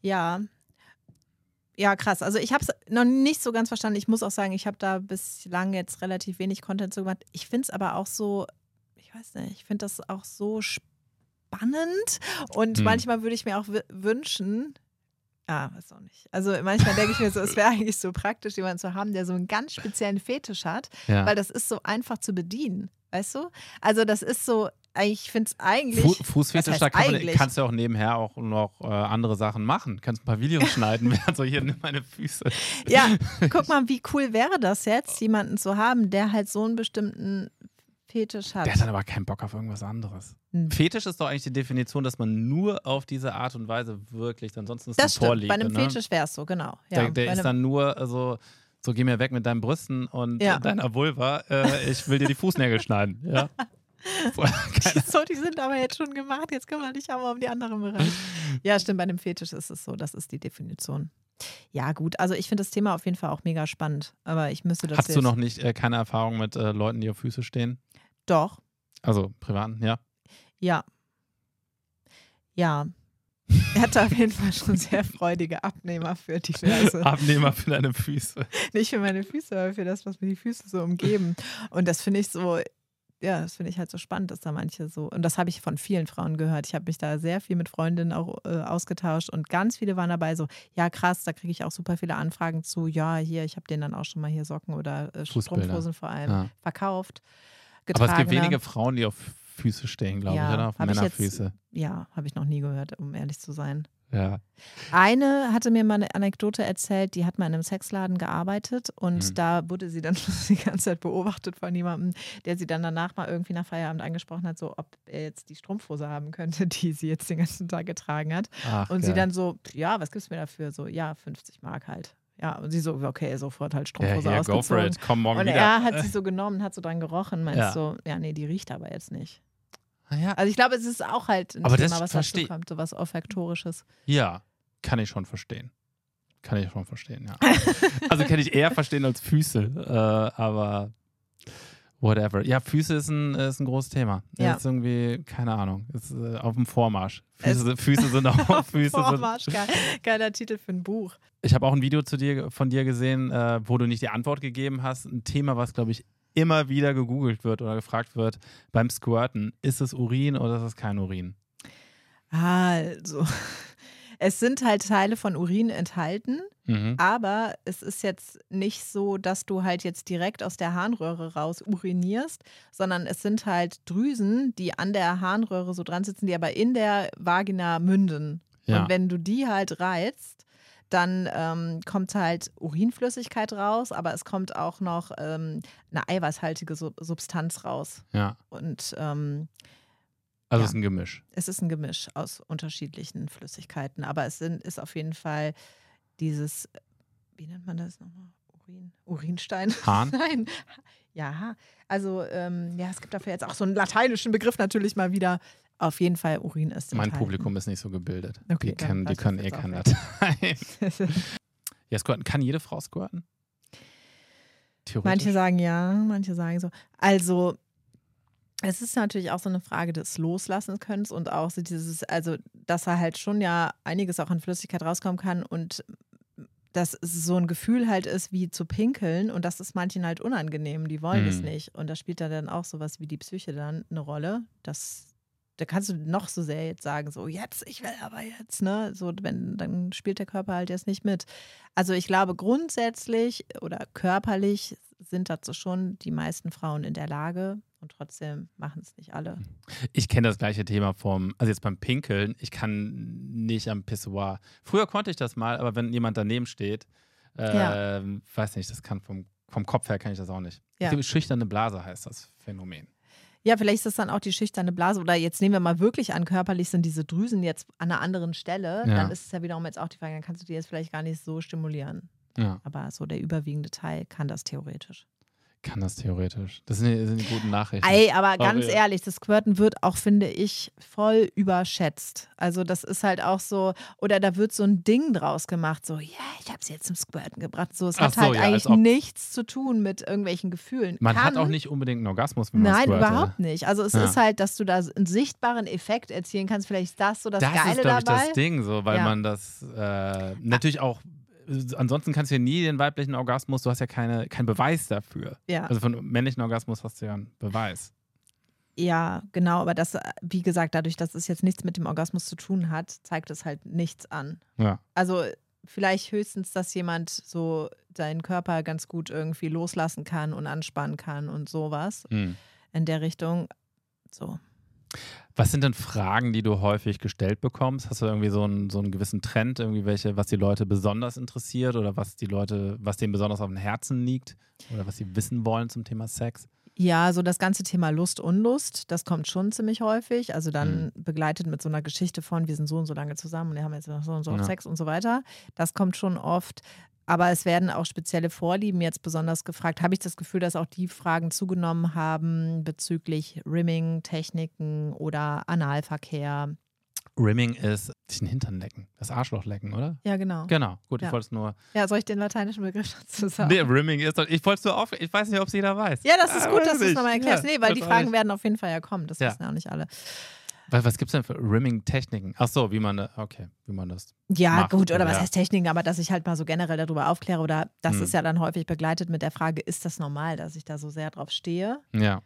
Ja. Ja, krass. Also ich habe es noch nicht so ganz verstanden. Ich muss auch sagen, ich habe da bislang jetzt relativ wenig Content zu gemacht. Ich finde es aber auch so, ich weiß nicht, ich finde das auch so spannend. Und Hm. manchmal würde ich mir auch wünschen, ja, weiß auch nicht. Also manchmal denke ich mir so, es wäre eigentlich so praktisch, jemanden zu haben, der so einen ganz speziellen Fetisch hat, ja. weil das ist so einfach zu bedienen. Weißt du? Also das ist so, ich finde es eigentlich. Fu Fußfetisch, da kann man, kannst du auch nebenher auch noch äh, andere Sachen machen. Kannst ein paar Videos schneiden, während so hier nimm meine Füße. Ja, guck mal, wie cool wäre das jetzt, jemanden zu haben, der halt so einen bestimmten Fetisch hat. Der hat dann aber keinen Bock auf irgendwas anderes. Hm. Fetisch ist doch eigentlich die Definition, dass man nur auf diese Art und Weise wirklich, ansonsten ist Das. Vorliebe. Bei einem ne? Fetisch wäre es so, genau. Ja, Der, der ist dann nur also, so geh mir weg mit deinen Brüsten und Ja. deiner Vulva. Äh, ich will dir die Fußnägel schneiden. Ja. So, die sind aber jetzt schon gemacht, jetzt können wir nicht mal um die anderen Bereiche. Ja, stimmt, bei einem Fetisch ist es so, das ist die Definition. Ja, gut, also ich finde das Thema auf jeden Fall auch mega spannend, aber ich müsste das Hast du noch nicht äh, keine Erfahrung mit äh, Leuten, die auf Füße stehen? Doch, Also privaten, ja. ja. Ja. Er hatte auf jeden Fall schon sehr freudige Abnehmer für diverse Abnehmer für deine Füße. Nicht für meine Füße, aber für das, was mir die Füße so umgeben. Und das finde ich so, ja, das finde ich halt so spannend, dass da manche so, und das habe ich von vielen Frauen gehört. Ich habe mich da sehr viel mit Freundinnen auch äh, ausgetauscht und ganz viele waren dabei so, ja krass, da kriege ich auch super viele Anfragen zu, ja, hier, ich habe denen dann auch schon mal hier Socken oder äh. Strumpfhosen vor allem Ja. verkauft. Aber es gibt wenige Frauen, die auf Füße stehen, glaube Ja, ich, oder? Auf ich jetzt- Männerfüße. Ja, habe ich noch nie gehört, um ehrlich zu sein. Ja. Eine hatte mir mal eine Anekdote erzählt, die hat mal in einem Sexladen gearbeitet und Mhm. da wurde sie dann die ganze Zeit beobachtet von jemandem, der sie dann danach mal irgendwie nach Feierabend angesprochen hat, so ob er jetzt die Strumpfhose haben könnte, die sie jetzt den ganzen Tag getragen hat. Ach, Und sie geil. dann so, ja, was gibt's mir dafür? So, ja, 50 Mark halt. Ja, und sie so, okay, sofort halt ja, Strumpfhose hier, go for ausgezogen. it. Komm morgen Und wieder. er hat sie so genommen, hat so dran gerochen, meinst Ja. so, ja, nee, die riecht aber jetzt nicht. Ah, ja. Also ich glaube, es ist auch halt ein Aber Thema, das was dazu kommt, so was Olfaktorisches. ja, kann ich schon verstehen. Kann ich schon verstehen, ja. also kann ich eher verstehen als Füße, äh, aber whatever. Ja, Füße ist ein, ist ein großes Thema. Ja. Ist irgendwie, keine Ahnung, ist äh, auf dem Vormarsch. Füße, Füße sind auch Füße. Vormarsch, Sind, geil, geiler Titel für ein Buch. ich habe auch ein Video zu dir, von dir gesehen, äh, wo du nicht die Antwort gegeben hast. Ein Thema, was, glaube ich, immer wieder gegoogelt wird oder gefragt wird beim Squirten. Ist es Urin oder ist es kein Urin? Also, es sind halt Teile von Urin enthalten, Mhm. aber es ist jetzt nicht so, dass du halt jetzt direkt aus der Harnröhre raus urinierst, sondern es sind halt Drüsen, die an der Harnröhre so dran sitzen, die aber in der Vagina münden. Ja. Und wenn du die halt reizt, dann ähm, kommt halt Urinflüssigkeit raus, aber es kommt auch noch ähm, eine eiweißhaltige Sub Substanz raus. ja. Und ähm, Also Ja. es ist ein Gemisch. es ist ein Gemisch aus unterschiedlichen Flüssigkeiten, aber es sind, ist auf jeden Fall dieses, wie nennt man das nochmal? Urin, Urinstein? Hahn? Nein. Ja, also ähm, ja, es gibt dafür jetzt auch so einen lateinischen Begriff natürlich mal wieder. Auf jeden Fall Urin ist Mein. Publikum ist nicht so gebildet. Okay, die dann können, die können eh kein Latein. ja, squirten. Kann jede Frau squirten? Theoretisch. Manche sagen ja, manche sagen so. Also, Es ist natürlich auch so eine Frage des Loslassen-Könnens und auch so dieses, also, dass da halt schon ja einiges auch an Flüssigkeit rauskommen kann und dass es so ein Gefühl halt ist, wie zu pinkeln und das ist manchen halt unangenehm, die wollen es Mhm. nicht. Und da spielt da dann auch sowas wie die Psyche dann eine Rolle. Das, da kannst du noch so sehr jetzt sagen, so jetzt, ich will aber jetzt, ne? So, wenn, dann spielt der Körper halt jetzt nicht mit. Also ich glaube, grundsätzlich oder körperlich sind dazu schon die meisten Frauen in der Lage und trotzdem machen es nicht alle. Ich kenne das gleiche Thema vom, also jetzt beim Pinkeln, ich kann nicht am Pissoir. Früher konnte ich das mal, aber wenn jemand daneben steht, äh, Ja. weiß nicht, das kann vom, vom Kopf her kann ich das auch nicht. Ja. Glaube, schüchterne Blase heißt das Phänomen. Ja, vielleicht ist das dann auch die schüchterne Blase. Oder jetzt nehmen wir mal wirklich an, körperlich sind diese Drüsen jetzt an einer anderen Stelle. Ja. Dann ist es ja wiederum jetzt auch die Frage, dann kannst du die jetzt vielleicht gar nicht so stimulieren. Ja, Aber so der überwiegende Teil kann das theoretisch. Kann das theoretisch. Das sind die, das sind die guten Nachrichten. Ey, aber ganz ja. ehrlich, das Squirten wird auch, finde ich, voll überschätzt. Also das ist halt auch so, oder da wird so ein Ding draus gemacht, so, ja, ich habe es jetzt zum Squirten gebracht. So, es Ach hat so, halt ja, eigentlich nichts zu tun mit irgendwelchen Gefühlen. Man hat Kann- auch nicht unbedingt einen Orgasmus, wenn man Nein, squirtet. überhaupt nicht. Also es Ja. ist halt, dass du da einen sichtbaren Effekt erzielen kannst. Vielleicht ist das so das, Das Geile ist, glaube ich, dabei. das Ding, so, weil Ja. man das äh, natürlich auch. Ansonsten kannst du ja nie den weiblichen Orgasmus, du hast ja keine, keinen Beweis dafür. Ja. Also von männlichen Orgasmus hast du ja einen Beweis. ja, genau. Aber das, äh, wie gesagt, dadurch, dass es jetzt nichts mit dem Orgasmus zu tun hat, zeigt es halt nichts an. Ja. Also vielleicht höchstens, dass jemand so seinen Körper ganz gut irgendwie loslassen kann und anspannen kann und sowas Hm. in der Richtung. So. Was sind denn Fragen, die du häufig gestellt bekommst? Hast du irgendwie so einen, so einen gewissen Trend, irgendwie welche, was die Leute besonders interessiert oder was die Leute, was denen besonders auf dem Herzen liegt oder was sie wissen wollen zum Thema Sex? Ja, so das ganze Thema Lust, Unlust, das kommt schon ziemlich häufig. Also dann begleitet mit so einer Geschichte von, wir sind so und so lange zusammen und wir haben jetzt noch so und so Ja. Sex und so weiter. Das kommt schon oft. Aber es werden auch spezielle Vorlieben jetzt besonders gefragt. Habe ich das Gefühl, dass auch die Fragen zugenommen haben bezüglich Rimming-Techniken oder Analverkehr? Rimming ist den Hintern lecken, das Arschloch lecken, oder? Ja, genau. Genau, gut, Ja. ich wollte es nur. Ja, soll ich den lateinischen Begriff dazu sagen? Nee, Rimming ist doch, ich wollte es nur auf, ich weiß nicht, ob es jeder weiß. Ja, das ist Ah, gut, dass du es nochmal erklärst. Ja, nee, weil die Fragen werden auf jeden Fall ja kommen. Das Ja. wissen ja auch nicht alle. Was, was gibt es denn für Rimming-Techniken? Ach so, wie man, okay, wie man das. Ja, macht, gut, oder was ja. heißt Techniken, aber dass ich halt mal so generell darüber aufkläre oder das Hm. ist ja dann häufig begleitet mit der Frage, ist das normal, dass ich da so sehr drauf stehe? Ja,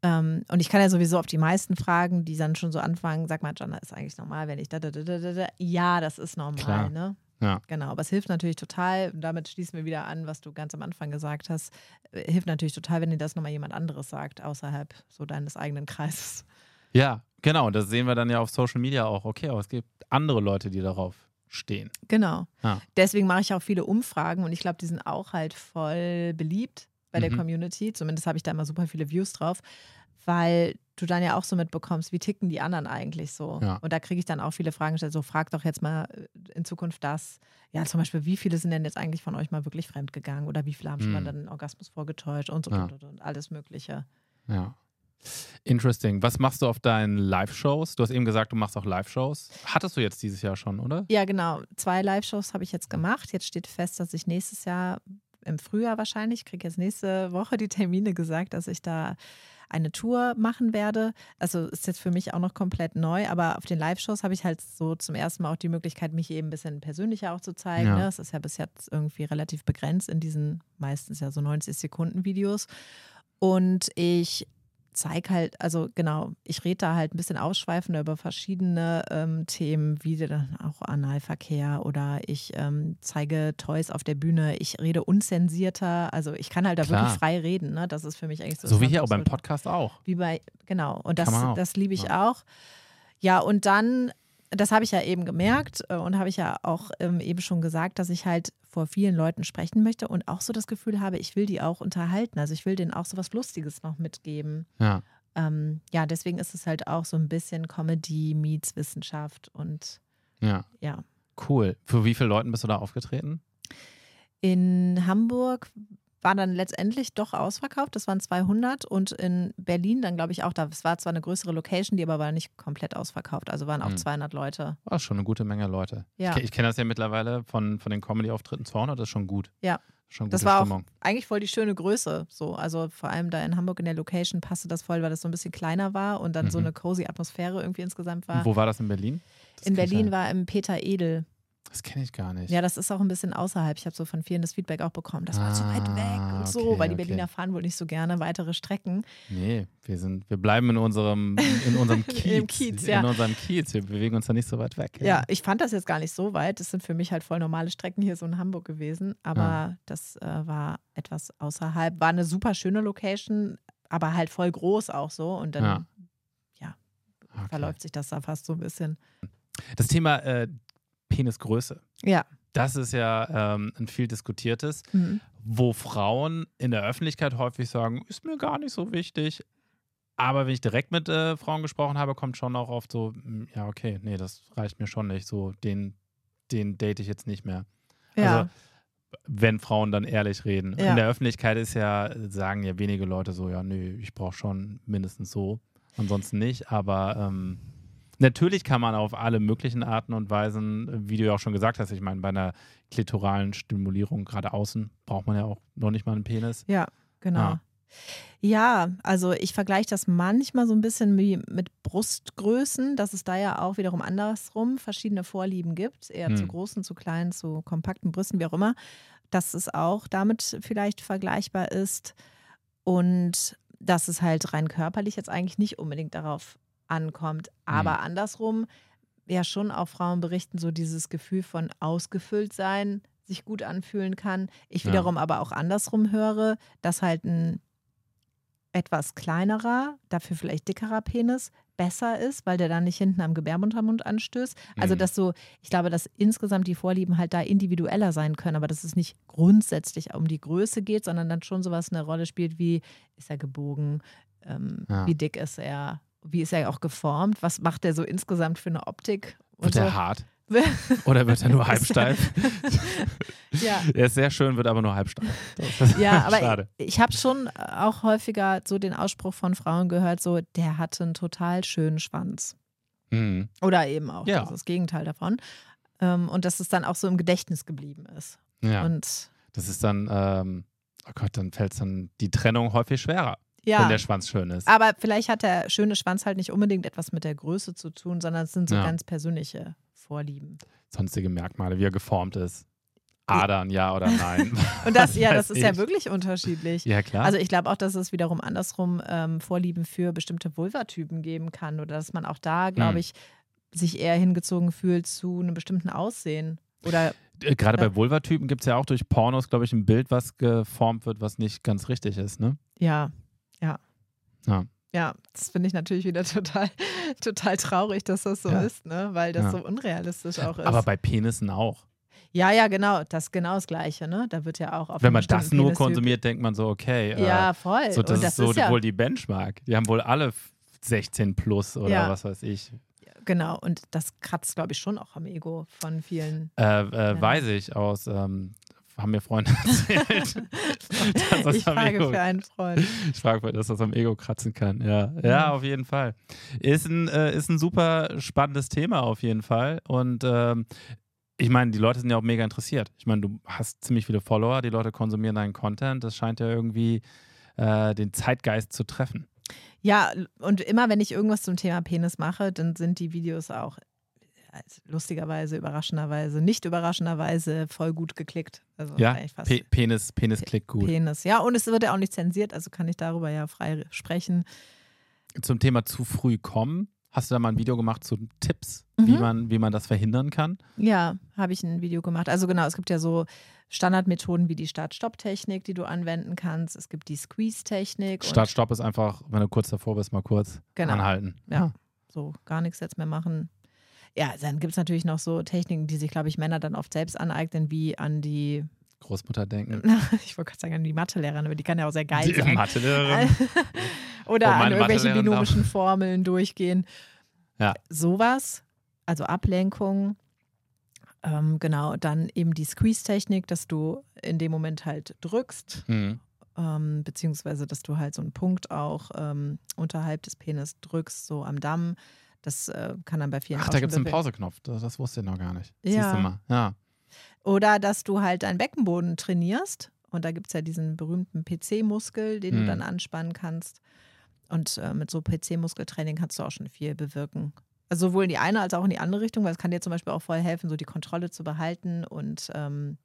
Ähm, und ich kann ja sowieso auf die meisten Fragen, die dann schon so anfangen, sag mal, Jonna, ist eigentlich normal, wenn ich da, da, da, da, da, da. Ja, das ist normal, Klar. ne? ja. Genau, aber es hilft natürlich total, und damit schließen wir wieder an, was du ganz am Anfang gesagt hast, äh, hilft natürlich total, wenn dir das nochmal jemand anderes sagt, außerhalb so deines eigenen Kreises. Ja, genau. Und das sehen wir dann ja auf Social Media auch. Okay, aber es gibt andere Leute, die darauf stehen. Genau. Ja. Deswegen mache ich auch viele Umfragen und ich glaube, die sind auch halt voll beliebt bei der Mhm. Community. Zumindest habe ich da immer super viele Views drauf, weil du dann ja auch so mitbekommst, wie ticken die anderen eigentlich so. Ja. Und da kriege ich dann auch viele Fragen gestellt. So, frag doch jetzt mal äh, in Zukunft das. Ja, zum Beispiel, wie viele sind denn jetzt eigentlich von euch mal wirklich fremdgegangen oder wie viele haben schon mal Mhm. dann einen Orgasmus vorgetäuscht und so Ja. und, und, und alles Mögliche. Ja. Interesting. Was machst du auf deinen Live-Shows? Du hast eben gesagt, du machst auch Live-Shows. Hattest du jetzt dieses Jahr schon, oder? Ja, genau. Zwei Live-Shows habe ich jetzt gemacht. Jetzt steht fest, dass ich nächstes Jahr im Frühjahr wahrscheinlich, ich kriege jetzt nächste Woche die Termine gesagt, dass ich da eine Tour machen werde. Also ist jetzt für mich auch noch komplett neu, aber auf den Live-Shows habe ich halt so zum ersten Mal auch die Möglichkeit, mich eben ein bisschen persönlicher auch zu zeigen. Ja. Ne? Es ist ja bis jetzt irgendwie relativ begrenzt in diesen meistens ja so 90 Sekunden Videos. Und ich zeige halt, also genau, ich rede da halt ein bisschen ausschweifender über verschiedene ähm, Themen, wie dann auch Analverkehr oder ich ähm, zeige Toys auf der Bühne, ich rede unzensierter, also ich kann halt da Klar. wirklich frei reden, ne? Das ist für mich eigentlich so. So wie hier auch beim. Podcast auch. Wie bei, genau, und das, das liebe ich Ja. auch. Ja, und dann, das habe ich ja eben gemerkt äh, und habe ich ja auch ähm, eben schon gesagt, dass ich halt vor vielen Leuten sprechen möchte und auch so das Gefühl habe, ich will die auch unterhalten. Also ich will denen auch so was Lustiges noch mitgeben. Ja. Ähm, ja, deswegen ist es halt auch so ein bisschen Comedy meets Wissenschaft und Ja. ja. Cool. Für wie viele Leuten bist du da aufgetreten? In Hamburg war dann letztendlich doch ausverkauft. Das waren 200 und in Berlin dann, glaube ich, auch. Das war zwar eine größere Location, die aber war nicht komplett ausverkauft. Also waren auch Hm. 200 Leute. War schon eine gute Menge Leute. Ja. Ich, ich kenne das ja mittlerweile von, von den Comedy-Auftritten 200, das ist schon gut. Ja. Schon gute Das war auch Stimmung. eigentlich voll die schöne Größe. So. Also vor allem da in Hamburg in der Location passte das voll, weil das so ein bisschen kleiner war und dann so Mhm. eine cozy Atmosphäre irgendwie insgesamt war. Wo war das in Berlin? Das in Berlin war im Peter Edel. Das kenne ich gar nicht. Ja, das ist auch ein bisschen außerhalb. Ich habe so von vielen das Feedback auch bekommen. Das war zu weit weg Ah, und so, okay, weil die okay. Berliner fahren wohl nicht so gerne weitere Strecken. Nee, wir sind, wir bleiben in unserem, in unserem Kiez. Kiez, ja. In unserem Kiez. Wir bewegen uns da nicht so weit weg. Ja, ich fand das jetzt gar nicht so weit. Das sind für mich halt voll normale Strecken hier so in Hamburg gewesen. Aber Ja. das äh, war etwas außerhalb. War eine super schöne Location, aber halt voll groß auch so. Und dann Ja. Okay. verläuft sich das da fast so ein bisschen. Das Thema äh, Penisgröße. Ja. Das ist ja ähm, ein viel diskutiertes, Mhm. wo Frauen in der Öffentlichkeit häufig sagen, ist mir gar nicht so wichtig. Aber wenn ich direkt mit äh, Frauen gesprochen habe, kommt schon auch oft so, hm, ja, okay, nee, das reicht mir schon nicht. So, den, den date ich jetzt nicht mehr. Ja. Also, wenn Frauen dann ehrlich reden. Ja. In der Öffentlichkeit ist ja, sagen ja wenige Leute so, ja, nö, ich brauche schon mindestens so, ansonsten nicht. Aber ähm, natürlich kann man auf alle möglichen Arten und Weisen, wie du ja auch schon gesagt hast, ich meine, bei einer klitoralen Stimulierung gerade außen braucht man ja auch noch nicht mal einen Penis. Ja, genau. Ja. Ja, also ich vergleiche das manchmal so ein bisschen wie mit Brustgrößen, dass es da ja auch wiederum andersrum verschiedene Vorlieben gibt, eher zu Hm. großen, zu kleinen, zu kompakten Brüsten, wie auch immer, dass es auch damit vielleicht vergleichbar ist und dass es halt rein körperlich jetzt eigentlich nicht unbedingt darauf ankommt, aber Hm. andersrum ja schon auch Frauen berichten, so dieses Gefühl von ausgefüllt sein sich gut anfühlen kann. Ich Ja. wiederum aber auch andersrum höre, dass halt ein etwas kleinerer, dafür vielleicht dickerer Penis besser ist, weil der dann nicht hinten am Gebärmuttermund anstößt. Also Mhm. dass so, ich glaube, dass insgesamt die Vorlieben halt da individueller sein können, aber dass es nicht grundsätzlich um die Größe geht, sondern dann schon sowas eine Rolle spielt wie, ist er gebogen, ähm, Ja. wie dick ist er, wie ist er auch geformt, was macht er so insgesamt für eine Optik Wird so. er hart? Oder wird er nur halbsteif? ja. er ist sehr schön, wird aber nur halbsteif. Ja, aber schade. ich, ich habe schon auch häufiger so den Ausspruch von Frauen gehört, so, der hatte einen total schönen Schwanz. Mhm. Oder eben auch Ja. das, das Gegenteil davon. Ähm, und dass es dann auch so im Gedächtnis geblieben ist. Ja, Und das ist dann, ähm, oh Gott, dann fällt es dann die Trennung häufig schwerer, wenn ja, der Schwanz schön ist. aber vielleicht hat der schöne Schwanz halt nicht unbedingt etwas mit der Größe zu tun, sondern es sind so Ja. ganz persönliche Vorlieben. Sonstige Merkmale, wie er geformt ist. Adern, ja oder nein. Und das, ja, das ist ja ich. wirklich unterschiedlich. Ja, klar. Also ich glaube auch, dass es wiederum andersrum ähm, Vorlieben für bestimmte Vulvatypen geben kann oder dass man auch da, glaube Hm. ich, sich eher hingezogen fühlt zu einem bestimmten Aussehen. Oder Äh, Gerade Ja. bei Vulvatypen gibt es ja auch durch Pornos, glaube ich, ein Bild, was geformt wird, was nicht ganz richtig ist, ne? ja, ja. Ja. Ja, das finde ich natürlich wieder total, total traurig, dass das so Ja. ist, ne? weil das Ja. so unrealistisch auch ist. Aber bei Penissen auch. ja, ja, genau, das ist genau das Gleiche, ne? Da wird ja auch auf Wenn man das nur Penistyp- konsumiert, denkt man so, okay. äh, Ja, voll. so, das, das ist so ist ja, wohl die Benchmark. Die haben wohl alle 16 plus oder Ja. was weiß ich. genau, und das kratzt, glaube ich, schon auch am Ego von vielen. Äh, äh, Weiß ich aus, ähm, haben mir Freunde erzählt. ich frage Ego- für einen Freund. Ich frage, dass das am Ego kratzen kann. Ja, ja Mhm. auf jeden Fall. Ist ein, äh, ist ein super spannendes Thema auf jeden Fall. Und ähm, ich meine, die Leute sind ja auch mega interessiert. Ich meine, du hast ziemlich viele Follower, die Leute konsumieren deinen Content. Das scheint ja irgendwie äh, den Zeitgeist zu treffen. Ja, und immer wenn ich irgendwas zum Thema Penis mache, dann sind die Videos auch lustigerweise, überraschenderweise, nicht überraschenderweise voll gut geklickt. Also Ja, Pe Penis, Penis klickt gut. Penis. Ja, und es wird ja auch nicht zensiert, also kann ich darüber ja frei sprechen. Zum Thema zu früh kommen. Hast du da mal ein Video gemacht zu Tipps, wie, Mhm. man, wie man das verhindern kann? Ja, habe ich ein Video gemacht. Also genau, es gibt ja so Standardmethoden wie die Start-Stopp-Technik, die du anwenden kannst. Es gibt die Squeeze-Technik. und Start, Stopp ist einfach, wenn du kurz davor bist, mal kurz Genau. anhalten. Ja. so gar nichts jetzt mehr machen. Ja, dann gibt es natürlich noch so Techniken, die sich, glaube ich, Männer dann oft selbst aneignen, wie an die, Großmutter denken. ich wollte gerade sagen, an die Mathelehrerin, aber die kann ja auch sehr geil Die sein. Mathelehrerin. Oder Oh, an irgendwelche binomischen Formeln durchgehen. Ja. Sowas, also Ablenkung. Ähm, genau, dann eben die Squeeze-Technik, dass du in dem Moment halt drückst, Mhm. ähm, beziehungsweise dass du halt so einen Punkt auch ähm, unterhalb des Penis drückst, so am Damm. Das äh, kann dann bei vielen Ach, da gibt es einen. Pauseknopf. Das, das wusste ich noch gar nicht. Siehst Ja. du mal. Ja. Oder dass du halt deinen Beckenboden trainierst. Und da gibt es ja diesen berühmten PC-Muskel, den Mhm. du dann anspannen kannst. Und äh, mit so PC-Muskeltraining kannst du auch schon viel bewirken. Also sowohl in die eine als auch in die andere Richtung, weil es kann dir zum Beispiel auch voll helfen, so die Kontrolle zu behalten und ähm,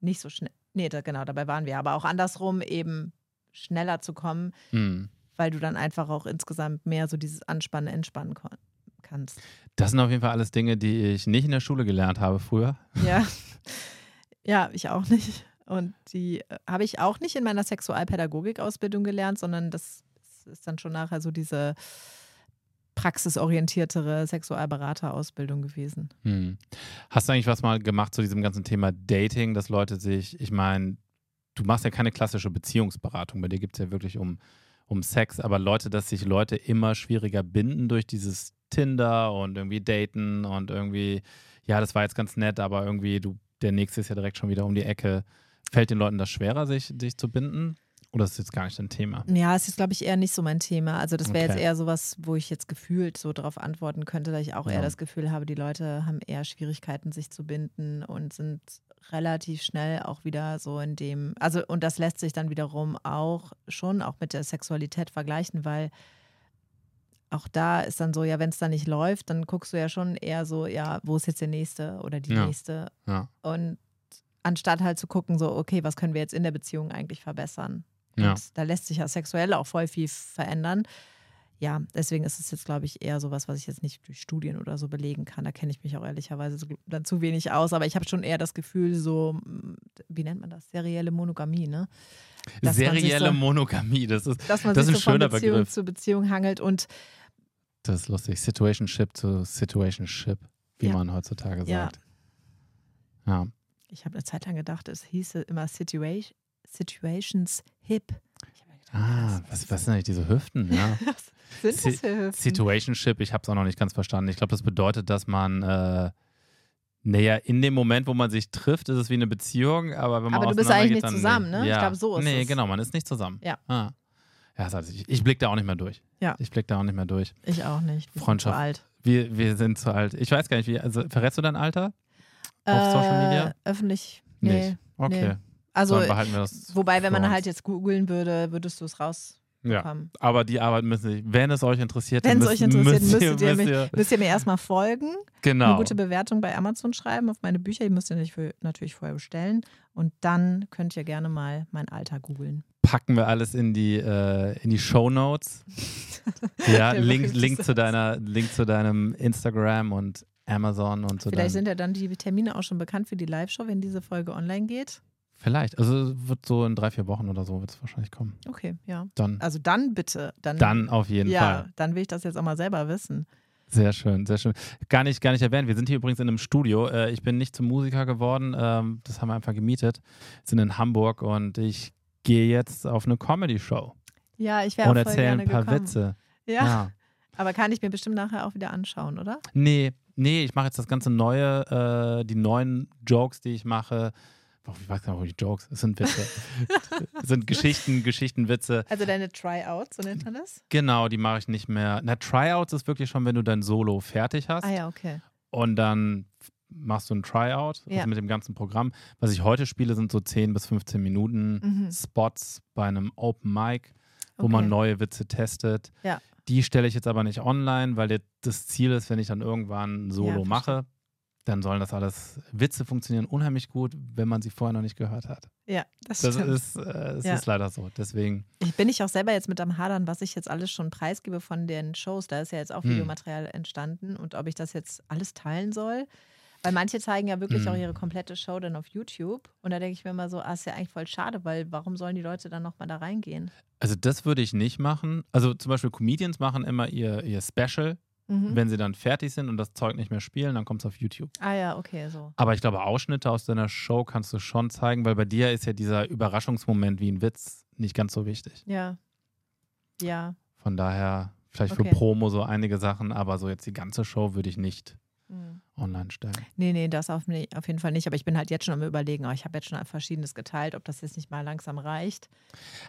nicht so schnell. Nee, da, genau, dabei waren wir. Aber auch andersrum eben schneller zu kommen, Mhm. weil du dann einfach auch insgesamt mehr so dieses Anspannen, Entspannen kannst. Das sind auf jeden Fall alles Dinge, die ich nicht in der Schule gelernt habe früher. Ja. ja, ich auch nicht. Und die äh, habe ich auch nicht in meiner Sexualpädagogik-Ausbildung gelernt, sondern das ist dann schon nachher so diese praxisorientiertere Sexualberaterausbildung gewesen. Hm. Hast du eigentlich was mal gemacht zu diesem ganzen Thema Dating, dass Leute sich, ich meine, du machst ja keine klassische Beziehungsberatung, bei dir gibt es ja wirklich um, um Sex, aber Leute, dass sich Leute immer schwieriger binden durch dieses Tinder und irgendwie daten und irgendwie, ja, das war jetzt ganz nett, aber irgendwie, du, der nächste ist ja direkt schon wieder um die Ecke. Fällt den Leuten das schwerer, sich, sich zu binden? Oder ist das jetzt gar nicht dein Thema? Ja, es ist, glaube ich, eher nicht so mein Thema. Also das wäre Okay. jetzt eher sowas, wo ich jetzt gefühlt so darauf antworten könnte, dass ich auch eher Ja. das Gefühl habe, die Leute haben eher Schwierigkeiten, sich zu binden und sind relativ schnell auch wieder so in dem, also und das lässt sich dann wiederum auch schon auch mit der Sexualität vergleichen, weil auch da ist dann so, ja, wenn es dann nicht läuft, dann guckst du ja schon eher so, ja, wo ist jetzt der nächste oder die Ja. nächste Ja. und anstatt halt zu gucken, so, okay, was können wir jetzt in der Beziehung eigentlich verbessern? Und Ja. da lässt sich ja sexuell auch voll viel verändern. Ja, deswegen ist es jetzt, glaube ich, eher sowas, was ich jetzt nicht durch Studien oder so belegen kann. Da kenne ich mich auch ehrlicherweise so, dann zu wenig aus. Aber ich habe schon eher das Gefühl, so, wie nennt man das? Serielle Monogamie, ne? Dass Serielle so- Monogamie, das ist, Dass man Das sich ist so ein von schöner Beziehung Begriff. zu Beziehung hangelt und das ist lustig. Situationship zu Situationship, wie Ja. man heutzutage Ja. sagt. Ja. ich habe eine Zeit lang gedacht, es hieße immer Situation, Situations Hip. Ich gedacht, Ah, was- was, was sind eigentlich diese Hüften? Ja. sind Si- das für Hüften? Situationship, ich habe es auch noch nicht ganz verstanden. Ich glaube, das bedeutet, dass man, äh, naja, in dem Moment, wo man sich trifft, ist es wie eine Beziehung, aber wenn man Aber du bist eigentlich nicht zusammen, nee. ne? Ich Ja. glaub, so ist Nee, es. genau, man ist nicht zusammen. Ja. Ah. Ja, ich, ich blicke da auch nicht mehr durch. Ja. Ich blicke da auch nicht mehr durch. Ich auch nicht. Wir sind Freundschaft. Zu alt. Wir, wir sind zu alt. Ich weiß gar nicht, wie, also verrätst du dein Alter? Auf Social Media? Äh, Öffentlich. Nee. Nicht. Okay. nee. Also, Dann behalten wir das. wobei, wenn man uns. halt jetzt googeln würde, würdest du es rausbekommen. Ja, aber die Arbeit müssen Sie, wenn es euch interessiert, Wenn es müsst, euch interessiert, müsst müsstet ihr, müsst mir, müsst ihr mir erstmal folgen, genau. eine gute Bewertung bei Amazon schreiben auf meine Bücher. Die müsst ihr für, natürlich vorher bestellen. Und dann könnt ihr gerne mal mein Alter googeln. Packen wir alles in die, äh, in die Show Notes. ja, Link, Link, zu deiner, Link zu deinem Instagram und Amazon und so. Vielleicht sind ja dann die Termine auch schon bekannt für die Live-Show, wenn diese Folge online geht. Vielleicht. Also es wird so in drei, vier Wochen oder so wird es wahrscheinlich kommen. Okay, ja. Dann, Also dann bitte. Dann, dann auf jeden ja, Fall. dann will ich das jetzt auch mal selber wissen. Sehr schön, sehr schön. Gar nicht, gar nicht erwähnt. Wir sind hier übrigens in einem Studio. Äh, Ich bin nicht zum Musiker geworden. ähm, Das haben wir einfach gemietet. Sind in Hamburg und ich gehe jetzt auf eine Comedy-Show Ja, ich wäre und erzähle ein paar gekommen. Witze. Ja. ja. aber kann ich mir bestimmt nachher auch wieder anschauen, oder? Nee, nee, ich mache jetzt das ganze neue, äh, die neuen Jokes, die ich mache. Oh, ich weiß gar nicht, wo die Jokes, es sind Witze. es sind Geschichten, Geschichtenwitze. Also deine Tryouts, so nennt man das? Genau, die mache ich nicht mehr. Na, Tryouts ist wirklich schon, wenn du dein Solo fertig hast Ah ja, okay. und dann machst du ein Tryout Ja. also mit dem ganzen Programm. Was ich heute spiele, sind so 10 bis 15 Minuten Mhm. Spots bei einem Open Mic, wo man Okay. neue Witze testet. Ja. Die stelle ich jetzt aber nicht online, weil das Ziel ist, wenn ich dann irgendwann ein Solo Ja, mache, dann sollen das alles, Witze funktionieren unheimlich gut, wenn man sie vorher noch nicht gehört hat. Ja, das, Das stimmt. ist, äh, es Ja. ist leider so. Deswegen, Ich bin ich auch selber jetzt mit am Hadern, was ich jetzt alles schon preisgebe von den Shows. Da ist ja jetzt auch Hm. Videomaterial entstanden und ob ich das jetzt alles teilen soll. Weil manche zeigen ja wirklich Hm. auch ihre komplette Show dann auf YouTube. Und da denke ich mir immer so, ah, ist ja eigentlich voll schade, weil warum sollen die Leute dann nochmal da reingehen? also das würde ich nicht machen. Also zum Beispiel Comedians machen immer ihr, ihr Special, Mhm. wenn sie dann fertig sind und das Zeug nicht mehr spielen, dann kommt es auf YouTube. Ah ja, okay, so. Aber ich glaube, Ausschnitte aus deiner Show kannst du schon zeigen, weil bei dir ist ja dieser Überraschungsmoment wie ein Witz nicht ganz so wichtig. Ja. Ja. Von daher, vielleicht Okay. für Promo so einige Sachen, aber so jetzt die ganze Show würde ich nicht online stellen. Nee, nee, das auf, auf, jeden Fall nicht. Aber ich bin halt jetzt schon am Überlegen, oh, ich habe jetzt schon Verschiedenes geteilt, ob das jetzt nicht mal langsam reicht.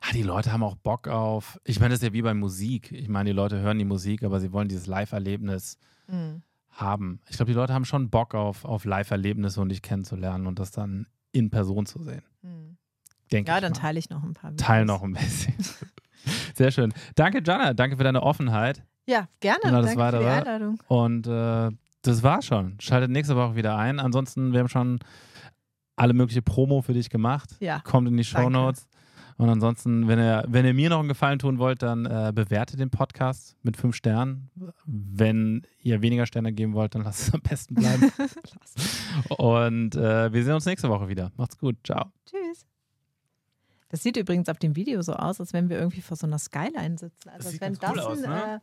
Ah, die Leute haben auch Bock auf, ich meine, das ist ja wie bei Musik. Ich meine, die Leute hören die Musik, aber sie wollen dieses Live-Erlebnis mhm. haben. Ich glaube, die Leute haben schon Bock auf, auf Live-Erlebnisse und dich kennenzulernen und das dann in Person zu sehen. Mhm. Denke ja, dann mal. teile ich noch ein paar. Videos. Teil noch ein bisschen. Sehr schön. Danke, Jana. Danke für deine Offenheit. Ja, gerne. Und alles Danke für die Einladung. Und äh, das war schon. Schaltet nächste Woche wieder ein. Ansonsten, wir haben schon alle mögliche Promo für dich gemacht. Ja. Kommt in die Show Notes. Und ansonsten, wenn ihr, wenn ihr mir noch einen Gefallen tun wollt, dann äh, bewertet den Podcast mit fünf Sternen. Wenn ihr weniger Sterne geben wollt, dann lasst es am besten bleiben. Und äh, wir sehen uns nächste Woche wieder. Macht's gut. Ciao. Tschüss. Das sieht übrigens auf dem Video so aus, als wenn wir irgendwie vor so einer Skyline sitzen. Also das als wenn cool das aus, ein, ne? äh,